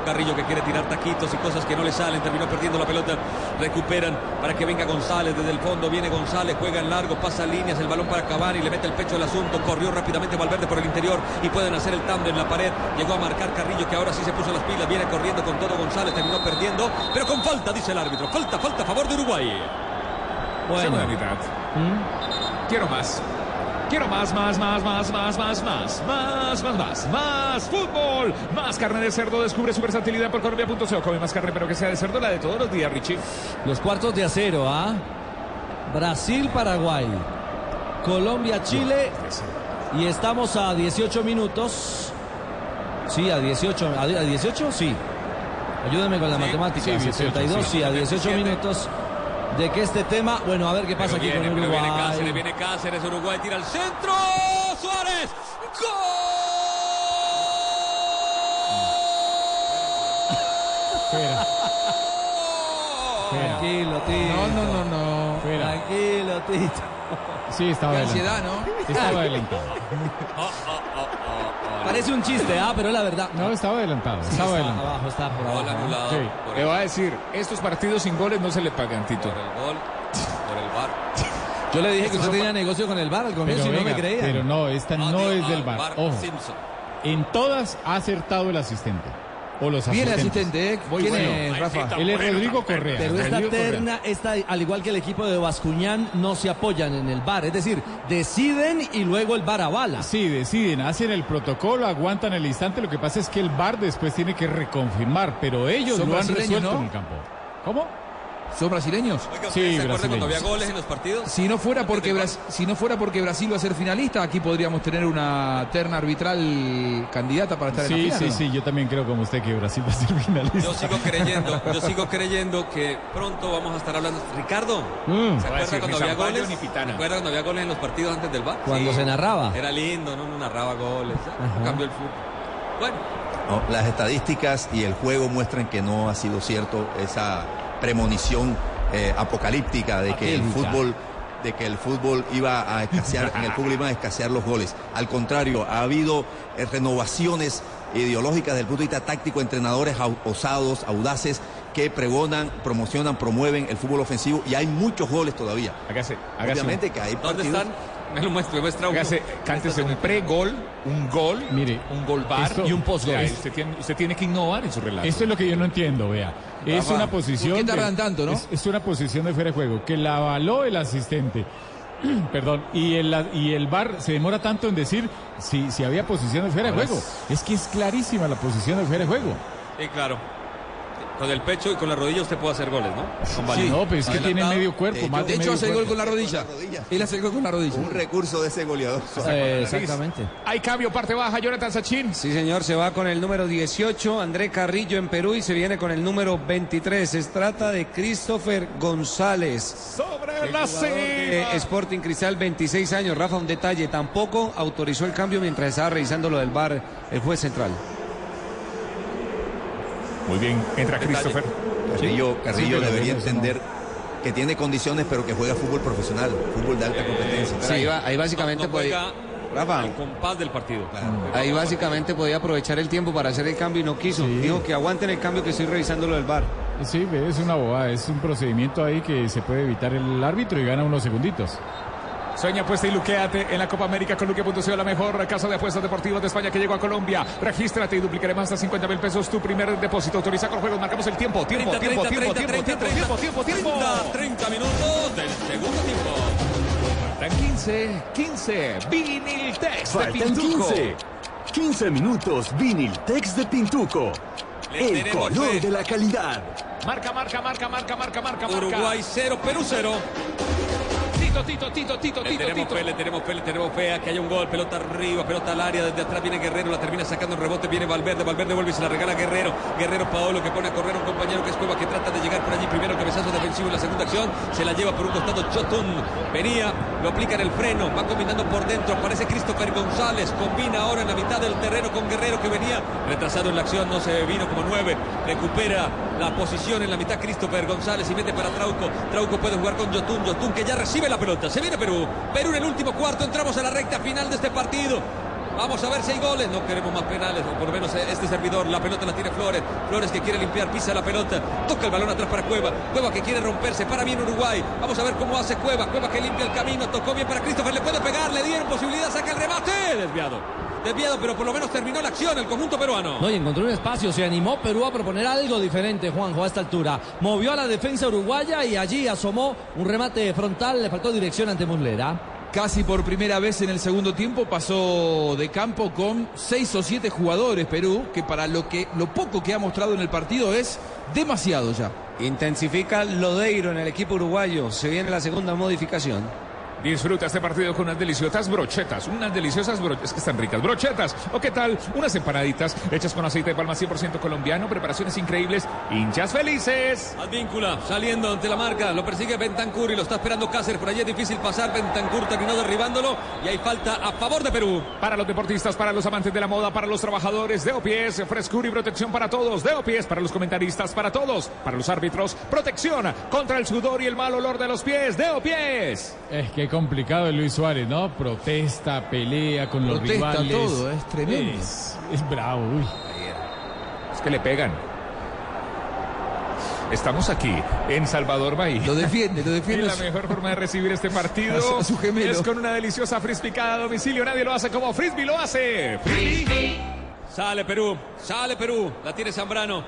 Carrillo que quiere tirar taquitos y cosas que no le salen. Terminó perdiendo la pelota. Recuperan para que venga González desde el fondo. Viene González, juega en largo, pasa líneas. El balón para Cavani, le mete el pecho al asunto. Corrió rápidamente Valverde por el interior y pueden hacer el tándem en la pared. Llegó a marcar Carrillo que ahora sí se puso las pilas. Viene corriendo con todo González, terminó perdiendo, pero con falta, dice el árbitro. Falta, falta a favor de Uruguay. Segunda mitad. Quiero más. Quiero más, más, más, más, más, más, más, más, más, más, más fútbol, más carne de cerdo. Descubre su versatilidad por Colombia.co. Come más carne, pero que sea de cerdo, la de todos los días, Richie. Los cuartos de acero, ¿ah? Brasil-Paraguay. Colombia-Chile. Y estamos a 18 minutos. Sí, a 18. ¿A 18? Sí. Ayúdame con la Sí, matemática. sí, 18, 72, sí, sí. a 18 27. minutos de que este tema, bueno, a ver qué pasa aquí con Uruguay. Viene Cáceres, viene Cáceres, Uruguay tira al centro, Suárez, gol. Tranquilo, Tito. No, no, no, no. Tranquilo, Tito. Sí, estaba Qué ansiedad, ¿no? Estaba adelantado. oh, oh, oh. Parece un chiste, ah, pero es la verdad. No, estaba adelantado. Sí, Estaba adelantado. abajo, está por abajo. Gol anulado Sí. por Le el, voy a decir, estos partidos sin goles no se le pagan, Tito. por el gol, por el bar. Yo le dije que usted tenía negocio con el bar al comienzo y no me creía. pero no, esta no Adiós es del bar. Ojo, Simpson. en todas ha acertado el asistente. O los asistentes. asistente, ¿eh? Muy ¿Quién bueno. es, Rafa? Él es Rodrigo Correa. Pero esta terna, esta, al igual que el equipo de Bascuñán, no se apoyan en el bar. Es decir, deciden y luego el bar avala. Sí, deciden, hacen el protocolo, aguantan el instante. Lo que pasa es que el VAR después tiene que reconfirmar, pero ellos lo han resuelto ¿no? en el campo. ¿Cómo? ¿Son brasileños? Oiga, ¿ustedes Sí, ¿se acuerdan cuando brasileños. había goles en los partidos? Si no fuera porque Antes Bras- si no fuera porque Brasil va a ser finalista, aquí podríamos tener una terna arbitral candidata para estar en Sí, la final. sí, ¿no? sí, yo también creo como usted que Brasil va a ser finalista. Yo sigo creyendo, yo sigo creyendo que pronto vamos a estar hablando. Ricardo, Mm. ¿se acuerda decir, cuando había goles? ni Pitana. ¿Se acuerda cuando había goles en los partidos antes del bar? Cuando se narraba. Era lindo, no, no narraba goles. Ajá. Cambió el fútbol. Bueno, No, las estadísticas y el juego muestran que no ha sido cierto esa premonición eh, apocalíptica de que el fútbol de que el fútbol iba a escasear, en el fútbol iban a escasear los goles. Al contrario, ha habido eh, renovaciones ideológicas desde el punto de vista táctico, entrenadores osados, audaces, que pregonan, promocionan, promueven el fútbol ofensivo y hay muchos goles todavía. Hágase, hágase, Obviamente que hay ¿dónde partidos- están? Me lo muestra, me muestra uno. hágase, cántese un pre-gol, un gol, Mire, un gol bar esto- y un post-gol. sea, Usted tiene, usted tiene que innovar en su relato. Esto es lo que yo no entiendo, vea. Es una posición. ¿por qué tardan de- tanto, no? Es, es una posición de fuera de juego que la avaló el asistente. Perdón, y el, y el VAR se demora tanto en decir si, si había posición de fuera de juego. Es que es clarísima la posición de fuera de juego. Sí, claro. Con el pecho y con la rodilla usted puede hacer goles, ¿no? Con Sí, no, pero es que tiene medio cuerpo, De más hecho- de De hecho, hace el gol con la rodilla. Él hace el gol con la rodilla. un recurso de ese goleador. Eh, exactamente. Hay cambio, parte baja, Jonathan Sachin. Sí, señor, se va con el número 18, André Carrillo en Perú y se viene con el número 23. Se trata de Christopher González. Sobre la Eh, cima. Sporting Cristal, 26 años. Rafa, un detalle, tampoco autorizó el cambio mientras estaba revisando lo del bar el juez central. Muy bien, entra Christopher. Carrillo, Carrillo Sí, debería no. entender que tiene condiciones, pero que juega fútbol profesional, fútbol de alta competencia. Ahí, va- ahí básicamente no podía, juega Rafa, al compás del partido. ahí básicamente podía aprovechar el tiempo para hacer el cambio y no quiso. Dijo que aguanten el cambio que estoy revisando lo del bar. Sí, es una bobada, es un procedimiento ahí que se puede evitar el árbitro y gana unos segunditos. Sueña, apuesta y luqueate en la Copa América con Luque.co, la mejor casa de apuestas deportivas de España que llegó a Colombia. Regístrate y duplicaremos hasta 50 mil pesos tu primer depósito. Autoriza con juegos, marcamos el tiempo, tiempo, 30, tiempo, 30, tiempo, 30, tiempo, 30, tiempo, tiempo, tiempo, tiempo. 30, 30 minutos del segundo tiempo. Faltan 15, 15. Viniltex de Faltan Pintuco. 15. 15 minutos Viniltex de Pintuco. Le El color fe. de la calidad. Marca, marca, marca, marca, marca, marca, marca. Uruguay 0, Perú 0. Tito, Tito, Tito, Tito, Le Tito, tenemos Tito. fe, le tenemos fe, le tenemos fe. A que haya un gol, pelota arriba, pelota al área, desde atrás viene Guerrero, la termina sacando en rebote, viene Valverde, Valverde vuelve y se la regala Guerrero, Guerrero Paolo que pone a correr a un compañero que es Cueva que trata de llegar por allí, primero cabezazo defensivo en la segunda acción, se la lleva por un costado Chotun, venía, lo aplica en el freno, va combinando por dentro, aparece Christopher González, combina ahora en la mitad del terreno con Guerrero que venía retrasado en la acción, no se vino como nueve, recupera la posición en la mitad Christopher González y mete para Trauco, Trauco puede jugar con Jotun, Jotun que ya recibe la pelota, se viene Perú, Perú en el último cuarto, entramos a la recta final de este partido. Vamos a ver si hay goles. No queremos más penales, o por lo menos este servidor. La pelota la tiene Flores. Flores que quiere limpiar, pisa la pelota. Toca el balón atrás para Cueva. Cueva que quiere romperse. Para bien Uruguay. Vamos a ver cómo hace Cueva. Cueva que limpia el camino. Tocó bien para Christopher. Le puede pegar. Le dieron posibilidad. Saca el remate. Desviado. Desviado, pero por lo menos terminó la acción el conjunto peruano. No, y encontró un espacio, se animó Perú a proponer algo diferente, Juanjo, a esta altura. Movió a la defensa uruguaya y allí asomó un remate frontal, le faltó dirección ante Muslera. Casi por primera vez en el segundo tiempo pasó de campo con seis o siete jugadores Perú, que para lo que lo poco que ha mostrado en el partido es demasiado ya. Intensifica Lodeiro en el equipo uruguayo. Se viene la segunda modificación. Disfruta este partido con unas deliciosas brochetas, unas deliciosas brochetas, es que están ricas, brochetas. ¿O qué tal? Unas empanaditas hechas con aceite de palma 100% colombiano, preparaciones increíbles, hinchas felices. Advíncula saliendo ante la marca, lo persigue Bentancur y lo está esperando Cáceres. Por allí es difícil pasar. Bentancur terminó derribándolo y hay falta a favor de Perú. Para los deportistas, para los amantes de la moda, para los trabajadores de OPS, frescura y protección para todos. De OPS, para los comentaristas, para todos. Para los árbitros, protección contra el sudor y el mal olor de los pies. De OPS. Es que complicado el Luis Suárez, ¿no? Protesta, pelea con los Protesta rivales. todo, es tremendo. Es, es bravo, uy. Es que le pegan. Estamos aquí en Salvador Bahía. Lo defiende, lo defiende. Y la mejor forma de recibir este partido A su- a su gemelo. es con una deliciosa frispicada a domicilio. Nadie lo hace como Frisbee lo hace. Frisbee. Sale Perú, sale Perú, la tiene Zambrano.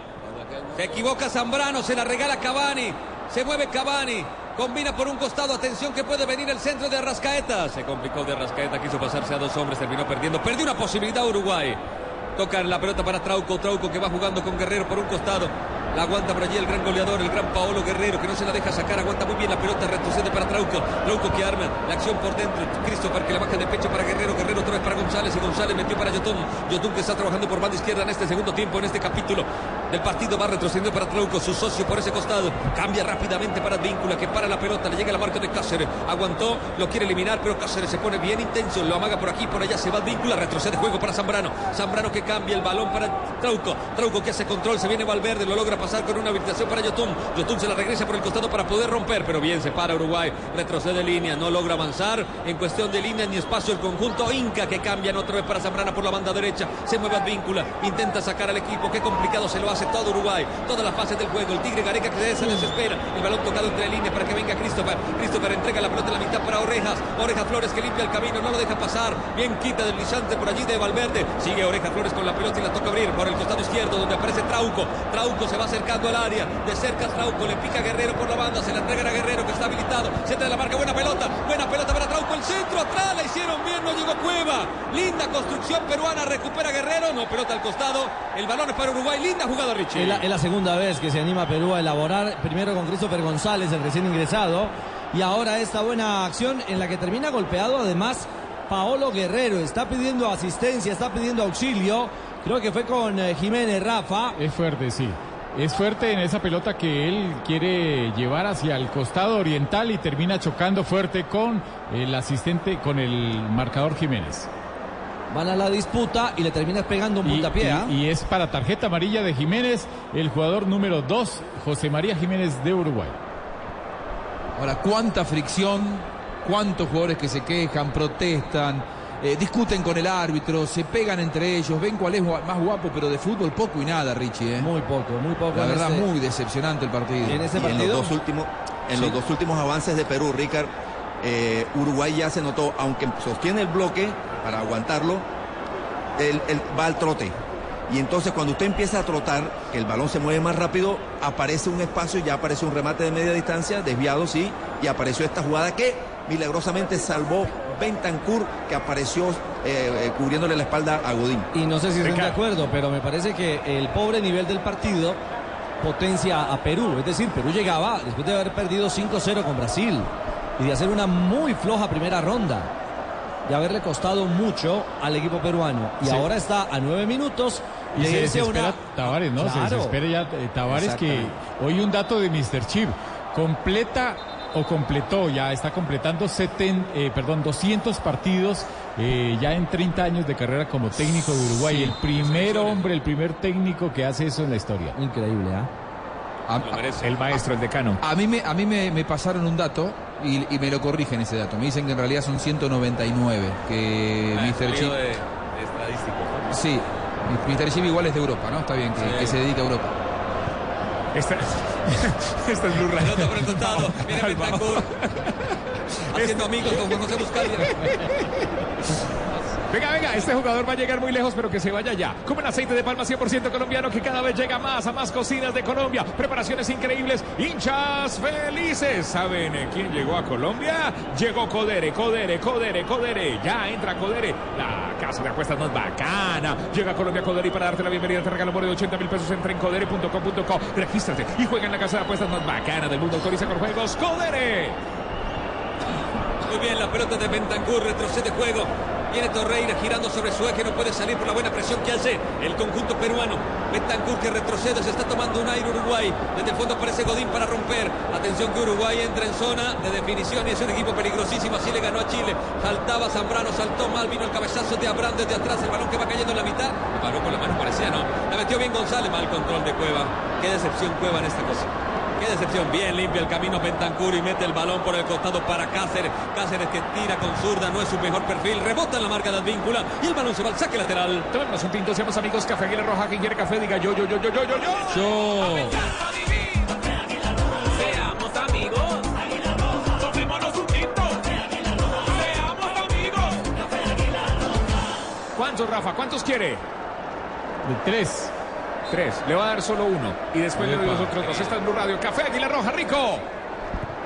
Se equivoca Zambrano, se la regala Cavani. Se mueve Cavani. Combina por un costado, atención que puede venir el centro de Arrascaeta. Se complicó de Arrascaeta, quiso pasarse a dos hombres, terminó perdiendo. Perdió una posibilidad Uruguay. Toca la pelota para Trauco, Trauco que va jugando con Guerrero por un costado. La aguanta por allí el gran goleador, el gran Paolo Guerrero, que no se la deja sacar, aguanta muy bien la pelota, retrocede para Trauco. Trauco que arma la acción por dentro. Christopher que la baja de pecho para Guerrero, Guerrero otra vez para González y González metió para Yotun. Yotun que está trabajando por banda izquierda en este segundo tiempo, en este capítulo del partido. Va retrocediendo para Trauco, su socio por ese costado. Cambia rápidamente para Víncula, que para la pelota, le llega la marca de Cáceres. Aguantó, lo quiere eliminar, pero Cáceres se pone bien intenso, lo amaga por aquí, por allá, se va Víncula, retrocede juego para Zambrano. Zambrano que cambia el balón para Trauco. Trauco que hace control, se viene Valverde, lo logra pasar con una habilitación para Yotun. Yotun se la regresa por el costado para poder romper, pero bien se para Uruguay. Retrocede línea, no logra avanzar. En cuestión de línea ni espacio el conjunto Inca que cambian otra vez para Zambrana por la banda derecha. Se mueve Advíncula, intenta sacar al equipo. Qué complicado se lo hace todo Uruguay. Todas las fases del juego. El Tigre Gareca que se desespera. El balón tocado entre líneas para que venga Christopher. Christopher entrega la pelota en la mitad para Orejas. Orejas Flores que limpia el camino, no lo deja pasar. Bien quita del deslizante por allí de Valverde. Sigue Orejas Flores con la pelota y la toca abrir por el costado izquierdo donde aparece Trauco. Trauco se va acercando al área. De cerca Trauco le pica a Guerrero por la banda. Se la entrega a Guerrero que está habilitado. Se trae la marca. Buena pelota. Buena pelota para Trauco. El centro atrás. La hicieron bien. No llegó Cueva. Linda construcción peruana. Recupera Guerrero. No pelota al costado. El balón es para Uruguay. Linda jugada Richie. Es la, es la segunda vez que se anima Perú a elaborar, primero con Christopher González, el recién ingresado, y ahora esta buena acción en la que termina golpeado además Paolo Guerrero. Está pidiendo asistencia, está pidiendo auxilio. Creo que fue con eh, Jiménez Rafa. Es fuerte, sí. Es fuerte en esa pelota que él quiere llevar hacia el costado oriental y termina chocando fuerte con el asistente, con el marcador Jiménez. Van a la disputa y le terminas pegando un puntapié. ¿ah? Y, y es para tarjeta amarilla de Jiménez, el jugador número 2, José María Jiménez de Uruguay. Ahora, cuánta fricción, cuántos jugadores que se quejan, protestan, eh, discuten con el árbitro, se pegan entre ellos, ven cuál es más guapo, pero de fútbol poco y nada, Richie. ¿eh? Muy poco, muy poco. La en verdad, este- muy decepcionante el partido. y en los dos últimos, en los dos últimos avances de Perú, Ricard, eh, Uruguay ya se notó, aunque sostiene el bloque para aguantarlo, él, él va al trote. Y entonces cuando usted empieza a trotar, que el balón se mueve más rápido, aparece un espacio, ya aparece un remate de media distancia, desviado sí, y apareció esta jugada que milagrosamente salvó Bentancur, que apareció eh, eh, cubriéndole la espalda a Godín. Y no sé si están de acuerdo, pero me parece que el pobre nivel del partido potencia a Perú. Es decir, Perú llegaba después de haber perdido 5-0 con Brasil y de hacer una muy floja primera ronda. De haberle costado mucho al equipo peruano. Y Sí. ahora está a nueve minutos Y se desespera una. Tavares, ¿no? Se desespera ya eh, Tavares que hoy un dato de Mr. Chip. Completa o completó, ya está completando 70, eh, perdón, 200 partidos eh, ya en 30 años de carrera como técnico de Uruguay. Sí. el primer hombre, el primer técnico que hace eso en la historia. Increíble, ¿ah? A- El maestro, el decano. A mí me, a mí me, me pasaron un dato y, y me lo corrigen ese dato. Me dicen que en realidad son 199. Que Ah, Mr. Chip. de- de estadístico. Sí, Mr. Chip igual es de Europa, ¿no? Está bien, que, Sí. que se dedica a Europa. Esta, esta es Blue Radio. Pelota por el costado. Viene Bentancur. Haciendo amigos con José Buscalia. Venga, venga, este jugador va a llegar muy lejos, pero que se vaya ya. Como el aceite de palma 100% colombiano que cada vez llega más a más cocinas de Colombia. Preparaciones increíbles, hinchas felices. ¿Saben eh, quién llegó a Colombia? Llegó Codere, Codere, Codere, Codere. Ya entra Codere. La casa de apuestas más bacana. Llega a Colombia Codere y para darte la bienvenida te regalo por de 80 mil pesos. Entra en codere.com.co. Regístrate y juega en la casa de apuestas más bacana del mundo. Autoriza con juegos Codere. Muy bien la pelota de Bentancur, retrocede juego. Viene Torreira girando sobre su eje, no puede salir por la buena presión que hace el conjunto peruano. Bentancur que retrocede, se está tomando un aire Uruguay. Desde el fondo aparece Godín para romper. Atención que Uruguay entra en zona de definición y es un equipo peligrosísimo. Así le ganó a Chile. Saltaba Zambrano, saltó mal, vino el cabezazo de Abraham desde atrás. El balón que va cayendo en la mitad. El balón con la mano parecía, ¿no? La metió bien González, mal control de Cueva. Qué decepción Cueva en esta cosa. Qué decepción. Bien limpia el camino Bentancur y mete el balón por el costado para Cáceres. Cáceres que tira con zurda, no es su mejor perfil. Rebota en la marca de Advíncula y el balón se va al saque lateral. Tomémonos un tinto, seamos amigos. Café Aguilar Roja. Quien quiere café, diga yo, yo, yo, yo, yo, yo, yo. Yo. Seamos amigos. Tomémonos un tinto. Seamos amigos. ¿Cuántos, Rafa? ¿Cuántos quiere? De tres. Tres. Le va a dar solo uno. Y después le doy los otros dos. Esta es Blue Radio. Café Aguilar Roja, rico.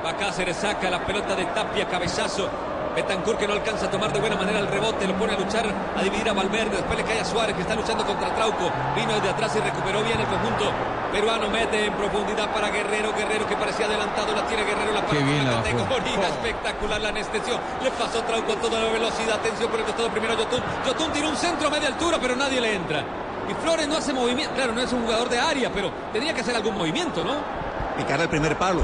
Va Cáceres, saca la pelota de Tapia, cabezazo. Betancourt que no alcanza a tomar de buena manera el rebote, lo pone a luchar, a dividir a Valverde, después le cae a Suárez que está luchando contra Trauco, vino desde atrás y recuperó bien el conjunto peruano, mete en profundidad para Guerrero, Guerrero que parecía adelantado, la tiene Guerrero, la Qué bien la categoría, espectacular la anestesió, le pasó Trauco a toda la velocidad, atención por el costado primero Yotun, Yotun tiró un centro a media altura pero nadie le entra. Y Flores no hace movimiento, claro, no es un jugador de área, pero tenía que hacer algún movimiento, ¿no? Picar el primer palo.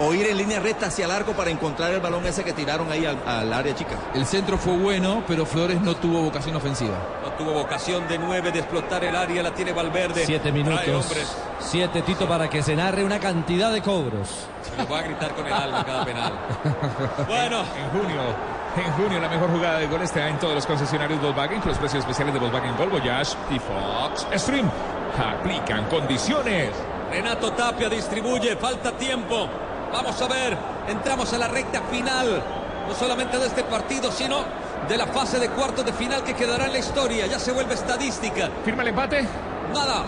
O ir en línea recta hacia el arco para encontrar el balón ese que tiraron ahí al, al área chica. El centro fue bueno, pero Flores no tuvo vocación ofensiva. No tuvo vocación de nueve de explotar el área, la tiene Valverde. Siete minutos. Siete, Tito, para que se narre una cantidad de cobros. Se lo va a gritar con el alma cada penal. Bueno, En junio, en junio la mejor jugada de gol está en todos los concesionarios Volkswagen con los precios especiales de Volkswagen Gol, Voyage y Fox Stream. Aplican condiciones. Renato Tapia distribuye, falta tiempo. Vamos a ver, entramos a la recta final, no solamente de este partido, sino de la fase de cuartos de final que quedará en la historia. Ya se vuelve estadística. ¿Firma el empate? Nada.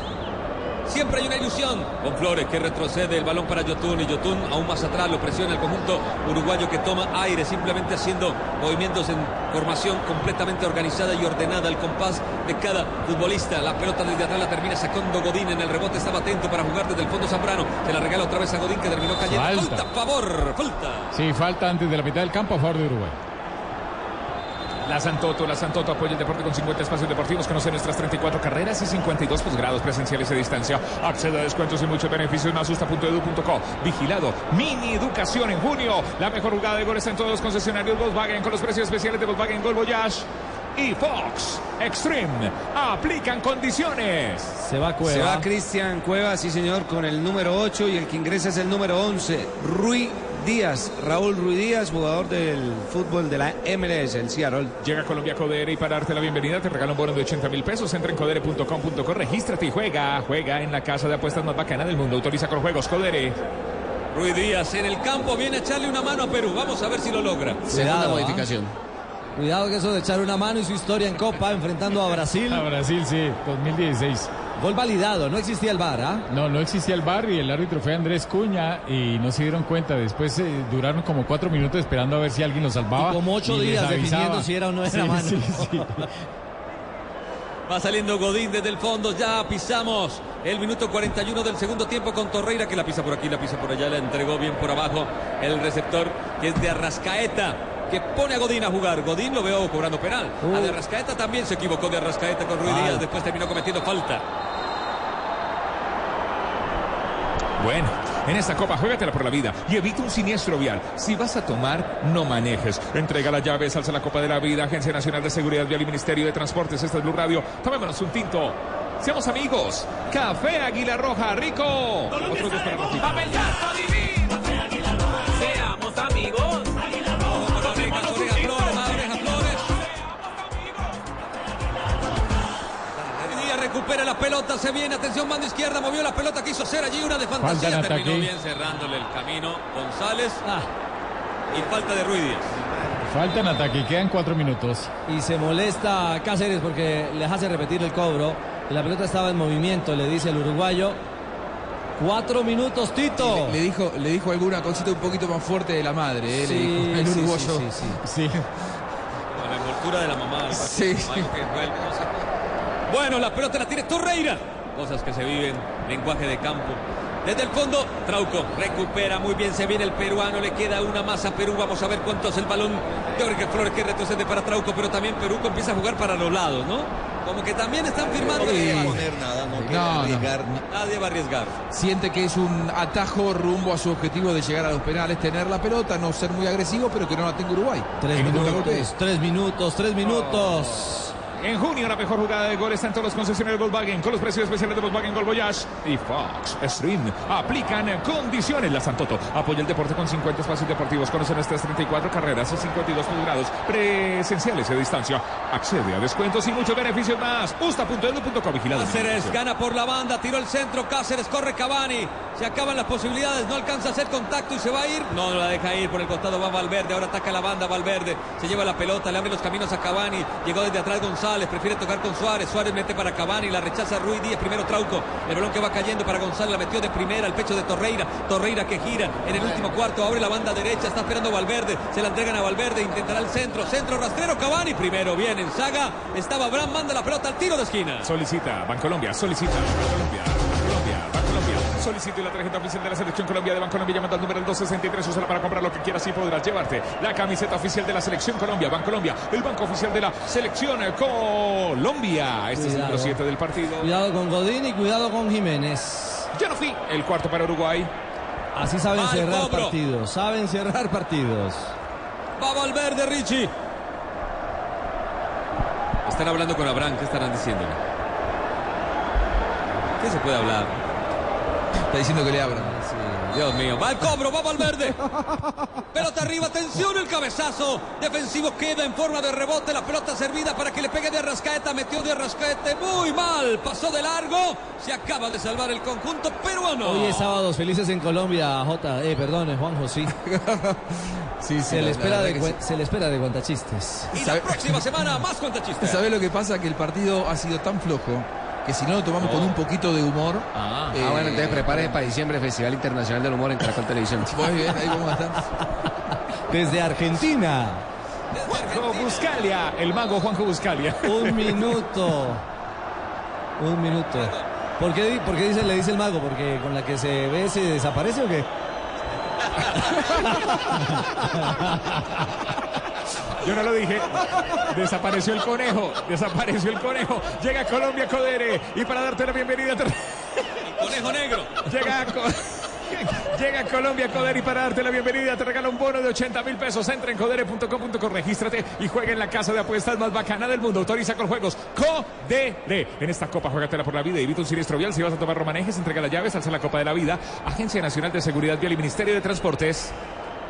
Siempre hay una ilusión. Con Flores que retrocede el balón para Yotun y Yotun aún más atrás lo presiona el conjunto uruguayo que toma aire, simplemente haciendo movimientos en formación completamente organizada y ordenada al compás de cada futbolista. La pelota desde atrás la termina sacando Godín en el rebote, estaba atento para jugar desde el fondo Zambrano. Se la regala otra vez a Godín que terminó cayendo. Falta. Falta, favor, falta. Sí, falta antes de la mitad del campo a favor de Uruguay. La Santoto, la Santoto apoya el deporte con 50 espacios deportivos. Conoce nuestras 34 carreras y 52 posgrados presenciales a distancia. Accede a descuentos y muchos beneficios más justa.edu.co. Vigilado. Mini Educación en junio. La mejor jugada de goles en todos los concesionarios Volkswagen con los precios especiales de Volkswagen Gol Voyage y Fox Extreme. Aplican condiciones. Se va Cueva. Se va Cristian Cueva, sí señor, con el número 8 y el que ingresa es el número 11, Rui Díaz, Raúl Rui Díaz, jugador del fútbol de la MLS, el Seattle. Llega a Colombia Codere y para darte la bienvenida te regala un bono de 80 mil pesos. Entra en codere.com.co, regístrate y juega. Juega en la casa de apuestas más bacana del mundo. Autoriza con juegos Codere. Rui Díaz en el campo viene a echarle una mano a Perú. Vamos a ver si lo logra. Segunda ¿ah? modificación. Cuidado que eso de echar una mano y su historia en Copa enfrentando a Brasil. A Brasil, sí, 2016. Gol validado, no existía el VAR, ¿ah? No, no existía el bar y el árbitro fue Andrés Cuña y no se dieron cuenta. Después eh, duraron como cuatro minutos esperando a ver si alguien lo salvaba. Y como ocho y días definiendo si era o no era Sí, mano. sí, sí. Va saliendo Godín desde el fondo, ya pisamos el minuto 41 del segundo tiempo con Torreira que la pisa por aquí, la pisa por allá, la entregó bien por abajo el receptor que es de Arrascaeta. Que pone a Godín a jugar. Godín lo veo cobrando penal. A de Arrascaeta también se equivocó de Arrascaeta con Ruiz. Díaz. Después terminó cometiendo falta. Bueno, en esta copa juégatela por la vida y evita un siniestro vial. Si vas a tomar, no manejes. Entrega las llaves, alza la copa de la vida, Agencia Nacional de Seguridad Vial y Ministerio de Transportes. Esta es Blue Radio. Tomémonos un tinto. Seamos amigos. Café Águila Roja, rico. Para recupera la pelota, se viene, atención, mano izquierda, movió la pelota, quiso hacer allí una de fantasía, terminó ataque. bien cerrándole el camino González Ah, y falta de Ruiz Díaz. Falta en ataque, quedan cuatro minutos. y se molesta Cáceres porque les hace repetir el cobro. La pelota estaba en movimiento, le dice el uruguayo. Cuatro minutos, Tito. Le, le dijo, le dijo alguna cosita un poquito más fuerte de la madre, eh, le dijo el sí, uruguayo. sí, sí, sí. Sí. Con la envoltura de la mamá. Sí, algo que vuelve, no sé. Bueno, la pelota la tiene Torreira. Cosas que se viven, lenguaje de campo. Desde el fondo, Trauco recupera muy bien, se viene el peruano, le queda una más a Perú, vamos a ver cuánto es el balón de Jorge Flores que retrocede para Trauco, pero también Perú empieza a jugar para los lados, ¿no? Como que también están firmando. Sí. Nadie poner nada, no quiere No, no. arriesgar. Nadie va a arriesgar. Siente que es un atajo rumbo a su objetivo de llegar a los penales, tener la pelota, no ser muy agresivo, pero que no la tenga Uruguay. Tres no minutos, tres minutos, tres minutos. En junio, la mejor jugada de gol está en todos los concesionarios Volkswagen con los precios especiales de Volkswagen Gol y Fox Stream. Aplican condiciones. La Santoto apoya el deporte con 50 espacios deportivos. Conoce nuestras 34 carreras y 52 posgrados presenciales a distancia. Accede a descuentos y muchos beneficios más. Usta.edu.com vigilado. Cáceres gana por la banda, tiró el centro, Cáceres corre Cavani. Se acaban las posibilidades, no alcanza a hacer contacto y se va a ir. No, no la deja ir, por el costado va Valverde, ahora ataca la banda Valverde. Se lleva la pelota, le abre los caminos a Cavani. Llegó desde atrás González, prefiere tocar con Suárez. Suárez mete para Cavani, la rechaza Ruiz Díaz, primero Trauco. El balón que va cayendo para González, la metió de primera al pecho de Torreira. Torreira que gira en el último cuarto, abre la banda derecha, está esperando Valverde. Se la entregan a Valverde, intentará el centro, centro rastrero Cavani. Primero viene en saga, estaba Bram, manda la pelota al tiro de esquina. Solicita Bancolombia, solicita Bancolombia. Solicite la tarjeta oficial de la Selección Colombia de Bancolombia llamando al número 263. Úsala para comprar lo que quieras y podrás llevarte la camiseta oficial de la Selección Colombia. Bancolombia, el banco oficial de la Selección Colombia. Este es el número Cuidado. 7 del partido. Cuidado con Godín y cuidado con Jiménez. Ya no fui. El cuarto para Uruguay. Así saben Mal cerrar cobro. partidos. Saben cerrar partidos. Va Valverde, Richie. Están hablando con Abraham, ¿qué estarán diciéndole? ¿Qué se puede hablar? Está diciendo que le abran. Dios mío, va el cobro, va Valverde. Pelota arriba, atención, el cabezazo. Defensivo queda en forma de rebote. La pelota servida para que le pegue de Arrascaeta. Metió de Arrascaeta muy mal. Pasó de largo. Se acaba de salvar el conjunto peruano. Hoy es sábados felices en Colombia, J. Eh, perdone, Juanjo, sí. Sí, sí, se, le espera de, sí. se le espera de cuentachistes. Y la próxima semana, más cuenta chiste. ¿Sabés lo que pasa? Que el partido ha sido tan flojo que si no lo tomamos con un poquito de humor. Ah, eh, bueno, entonces prepárese para diciembre, Festival Internacional del Humor en Caracol Televisión. Muy bien, ahí vamos a estar. Desde Argentina. Juanjo Buscalia, el mago Juanjo Buscalia. Un minuto. Un minuto. ¿Por qué, por qué dice, le dice el mago? ¿Porque con la que se ve se desaparece o qué? Yo no lo dije. Desapareció el conejo. Desapareció el conejo. Llega Colombia Codere. Y para darte la bienvenida. Conejo negro. Llega a Llega a Colombia Codere y para darte la bienvenida te regala un bono de 80 mil pesos. Entra en codere.com.co, regístrate y juega en la casa de apuestas más bacana del mundo. Autoriza con juegos Codere. En esta copa, juégatela por la vida. Evita un siniestro vial. Si vas a tomar romanejes, entrega las llaves, alza la copa de la vida. Agencia Nacional de Seguridad Vial y Ministerio de Transportes.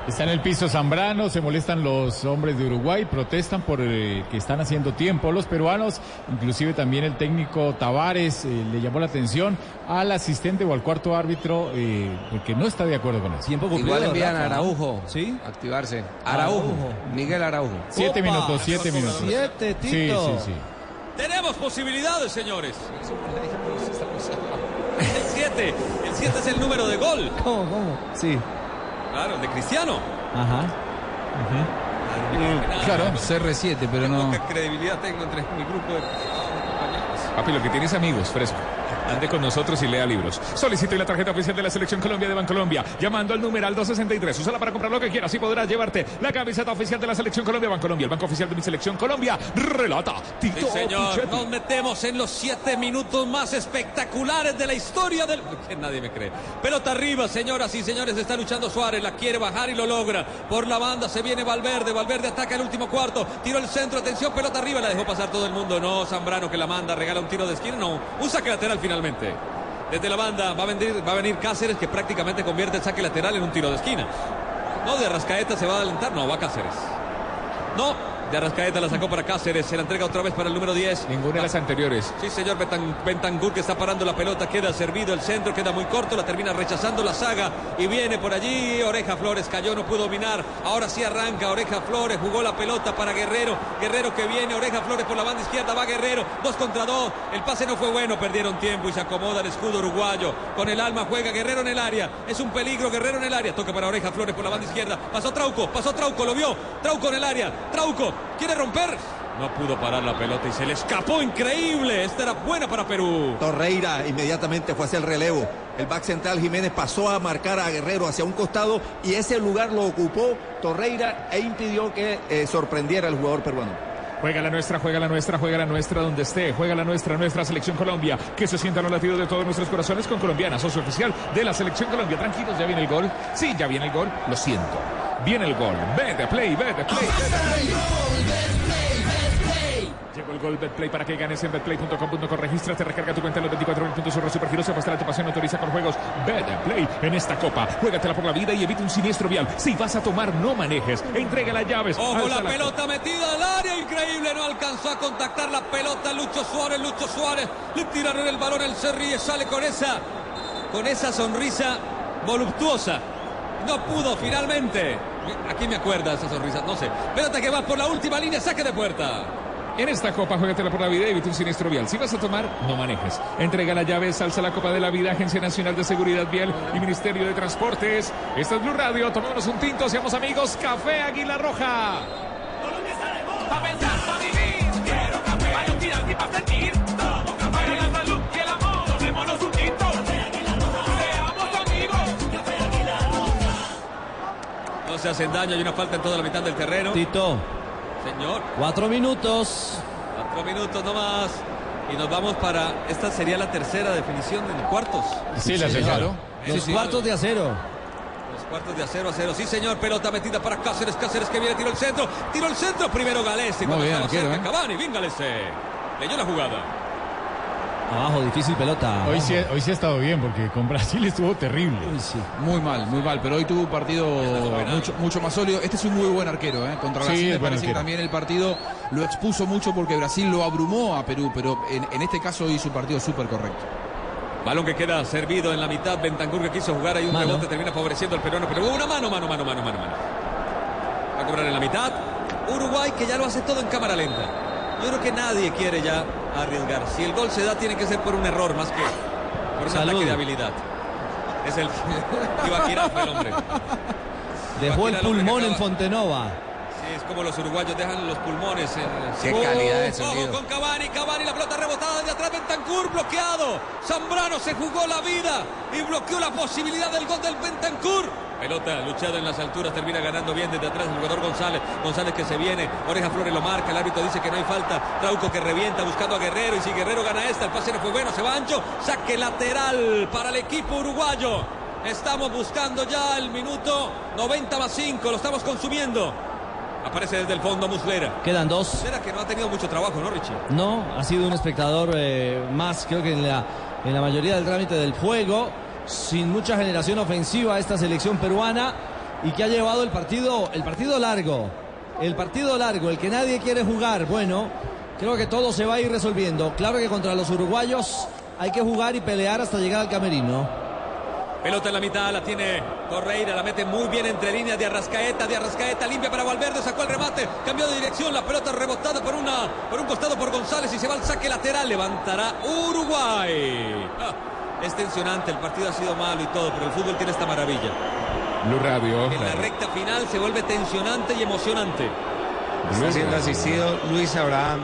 Está en el piso Zambrano, se molestan los hombres de Uruguay, protestan por eh, que están haciendo tiempo los peruanos, inclusive también el técnico Tavares eh, le llamó la atención al asistente o al cuarto árbitro eh, porque no está de acuerdo con eso. Tiempo Igual envían a Araujo. ¿Sí? Activarse. Araujo. Araujo. Miguel Araujo. Siete Opa. minutos, siete minutos. Siete, Sí, Tito. sí, sí. Tenemos posibilidades, señores. El 7. El 7 es el número de gol. ¿Cómo, cómo? Sí. Claro, el de Cristiano. Ajá. Claro, CR7, pero no. ¿Qué credibilidad tengo entre mi grupo de compañeros? Papi, lo que tienes amigos, fresco. Ande con nosotros y lea libros. Solicite la tarjeta oficial de la Selección Colombia de Bancolombia. Llamando al numeral 263. Úsala para comprar lo que quieras y podrás llevarte la camiseta oficial de la Selección Colombia Bancolombia. El banco oficial de mi Selección Colombia. Relata Tito Sí, señor. Nos metemos en los siete minutos más espectaculares de la historia del. Que nadie me cree. Pelota arriba, señoras y señores. Está luchando Suárez. La quiere bajar y lo logra. Por la banda se viene Valverde. Valverde ataca el último cuarto. Tiro el centro. Atención, pelota arriba. La dejó pasar todo el mundo. No, Zambrano que la manda. Regala un tiro de esquina. No. Un saque lateral Desde la banda va a, venir, va a venir Cáceres que prácticamente convierte el saque lateral en un tiro de esquina. No, de Arrascaeta se va a adelantar. No, va Cáceres. No, de Arrascaeta la sacó para Cáceres. Se la entrega otra vez para el número 10. Ninguna de las anteriores. Sí, señor Bentancur que está parando la pelota, queda servido el centro, queda muy corto, la termina rechazando la saga y viene por allí. Oreja Flores cayó, no pudo dominar. Ahora sí arranca Oreja Flores, jugó la pelota para Guerrero. Guerrero que viene, Oreja Flores por la banda izquierda, va Guerrero, dos contra dos. El pase no fue bueno, perdieron tiempo y se acomoda el escudo uruguayo. Con el alma juega Guerrero en el área. Es un peligro, Guerrero en el área. Toca para Oreja Flores por la banda izquierda. Pasó Trauco, pasó Trauco, lo vio. Trauco en el área. Trauco, quiere romper. No pudo parar la pelota y se le escapó increíble. Esta era buena para Perú. Torreira inmediatamente fue hacia el relevo. El back central Jiménez pasó a marcar a Guerrero hacia un costado y ese lugar lo ocupó Torreira e impidió que eh, sorprendiera al jugador peruano. Juega la nuestra, juega la nuestra, juega la nuestra donde esté. Juega la nuestra, nuestra selección Colombia. Que se sientan los latidos de todos nuestros corazones con Colombiana, socio oficial de la selección Colombia. Tranquilos, ya viene el gol. Sí, ya viene el gol. Lo siento. Viene el gol. Vete, play, vete, play. Llegó el gol Betplay para que ganes en betplay.com.co. Regístrate, recarga tu cuenta en los 24 mil puntos sobre Supergiros. Se muestra tu pasión, autoriza con juegos. Betplay en esta copa. Juégatela por la vida y evita un siniestro vial. Si vas a tomar, no manejes. Entrega las llaves. Ojo la pelota metida al área, increíble, no alcanzó a contactar la pelota Lucho Suárez, Lucho Suárez, le tiraron el balón, él se ríe, sale con esa, con esa sonrisa voluptuosa. No pudo finalmente. Aquí me acuerda esa sonrisa, no sé. Pelota que va por la última línea, saque de puerta. En esta copa, juégatela por la vida y evita un siniestro vial. Si vas a tomar, no manejes. Entrega las llaves, alza la Copa de la Vida, Agencia Nacional de Seguridad Vial y Ministerio de Transportes. Esta es Blue Radio, tomémonos un tinto, seamos amigos. Café Águila Roja. Pa' pensar, pa' vivir, quiero café. Pa' no tirar ni pa' sentir. Tomo café. Para la salud y el amor, tomémonos un tinto. Seamos amigos. No se hacen daño, hay una falta en toda la mitad del terreno. Tito, Señor, cuatro minutos. cuatro minutos nomás. Y nos vamos para. Esta sería la tercera definición en cuartos. Sí, la tercera. Los cuartos de acero. Los cuartos de a 0 a 0. Sí, señor. Pelota metida para Cáceres. Cáceres que viene, tiró el centro. Tiró el centro. Primero Galese. Muy Cuando bien, cerca, ¿eh? Cavani. Bien Galese. Leyó la jugada. Abajo, difícil pelota. Hoy sí, hoy sí ha estado bien porque con Brasil estuvo terrible. Uy, sí. Muy mal, muy mal, pero hoy tuvo un partido mucho, mucho más sólido. Este es un muy buen arquero, ¿eh? Contra Sí, Brasil es me parece que también el partido lo expuso mucho porque Brasil lo abrumó a Perú, pero en, en este caso hizo un partido súper correcto. Balón que queda servido en la mitad. Bentancur que quiso jugar. Hay un Mano. rebote. Termina favoreciendo al peruano. Pero una mano, mano, mano, mano, mano, mano. Va a cobrar en la mitad. Uruguay que ya lo hace todo en cámara lenta. Yo creo que nadie quiere ya arriesgar. Si el gol se da, tiene que ser por un error más que por un ataque de habilidad. Es el Ibaquira fue el hombre. Dejó el que pulmón en Fontenova. Es como los uruguayos dejan los pulmones. En... Qué Oh, calidad de ojo sonido. con Cavani, Cavani, la pelota rebotada de atrás, Bentancur bloqueado. Zambrano se jugó la vida y bloqueó la posibilidad del gol del Bentancur. Pelota luchada en las alturas, termina ganando bien desde atrás el jugador González. González que se viene, Oreja Flores lo marca, el árbitro dice que no hay falta. Trauco que revienta buscando a Guerrero y si Guerrero gana esta, el pase no fue bueno, se va ancho, saque lateral para el equipo uruguayo. Estamos buscando ya el minuto 90 más 5, lo estamos consumiendo. Aparece desde el fondo Muslera. Quedan dos. Muslera que no ha tenido mucho trabajo, ¿no, Richie? No, ha sido un espectador eh, más, creo que en la, en la mayoría del trámite del juego, sin mucha generación ofensiva esta selección peruana y que ha llevado el partido, el partido largo, el partido largo, el que nadie quiere jugar. Bueno, creo que todo se va a ir resolviendo. Claro que contra los uruguayos hay que jugar y pelear hasta llegar al camerino. Pelota en la mitad, la tiene Torreira, la mete muy bien entre líneas de Arrascaeta, de Arrascaeta, limpia para Valverde, sacó el remate, cambió de dirección, la pelota rebotada por, una, por un costado por González y se va al saque lateral, levantará Uruguay. Ah, es tensionante, el partido ha sido malo y todo, pero el fútbol tiene esta maravilla. Blue Radio. En la recta final se vuelve tensionante y emocionante. Está siendo asistido Luis Abraham.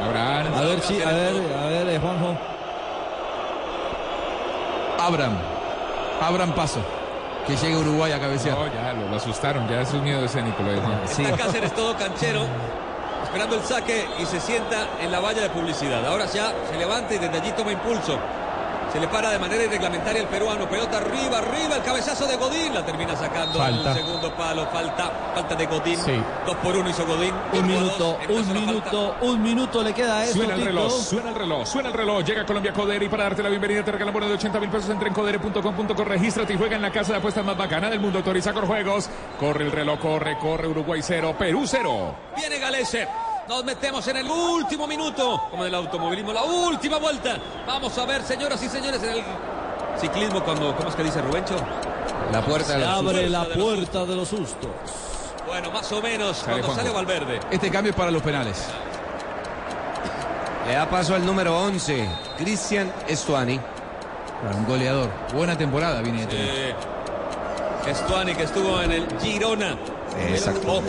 Abraham. A ver, sí, a ver, a ver, eh, Juanjo. Abraham, Abraham Paso, que llegue Uruguay a cabecear. No, ya lo, lo asustaron, ya es miedo escénico. Lo Juan. Está Cáceres todo canchero, esperando el saque y se sienta en la valla de publicidad. Ahora ya se levanta y desde allí toma impulso. Se le para de manera irreglamentaria el peruano. Pelota arriba, arriba, el cabezazo de Godín. La termina sacando Falta. el segundo palo. Falta, falta de Godín. Sí. Dos por uno hizo Godín. Un minuto, dos, un minuto, un minuto le queda a esto, Suena el Tito. reloj, suena el reloj, suena el reloj. Llega Colombia Codere y para darte la bienvenida te regalan bono de 80 mil pesos. Entra en codere.com.co, regístrate y juega en la casa de apuestas más bacana del mundo. Autoriza con juegos. Corre el reloj, corre, corre. Uruguay 0, Perú 0. Viene Galese. Nos metemos en el último minuto, como del automovilismo, la última vuelta. Vamos a ver, señoras y señores, en el ciclismo, cuando, ¿cómo es que dice Rubencho? La puerta de los abre sustos. la puerta de los sustos. Bueno, más o menos, Sale cuando Juanjo. sale Valverde. Este cambio es para los penales. Le da paso al número 11, Cristian Estuani. Un goleador. Buena temporada viene de tener. Estuani que estuvo en el Girona Exacto.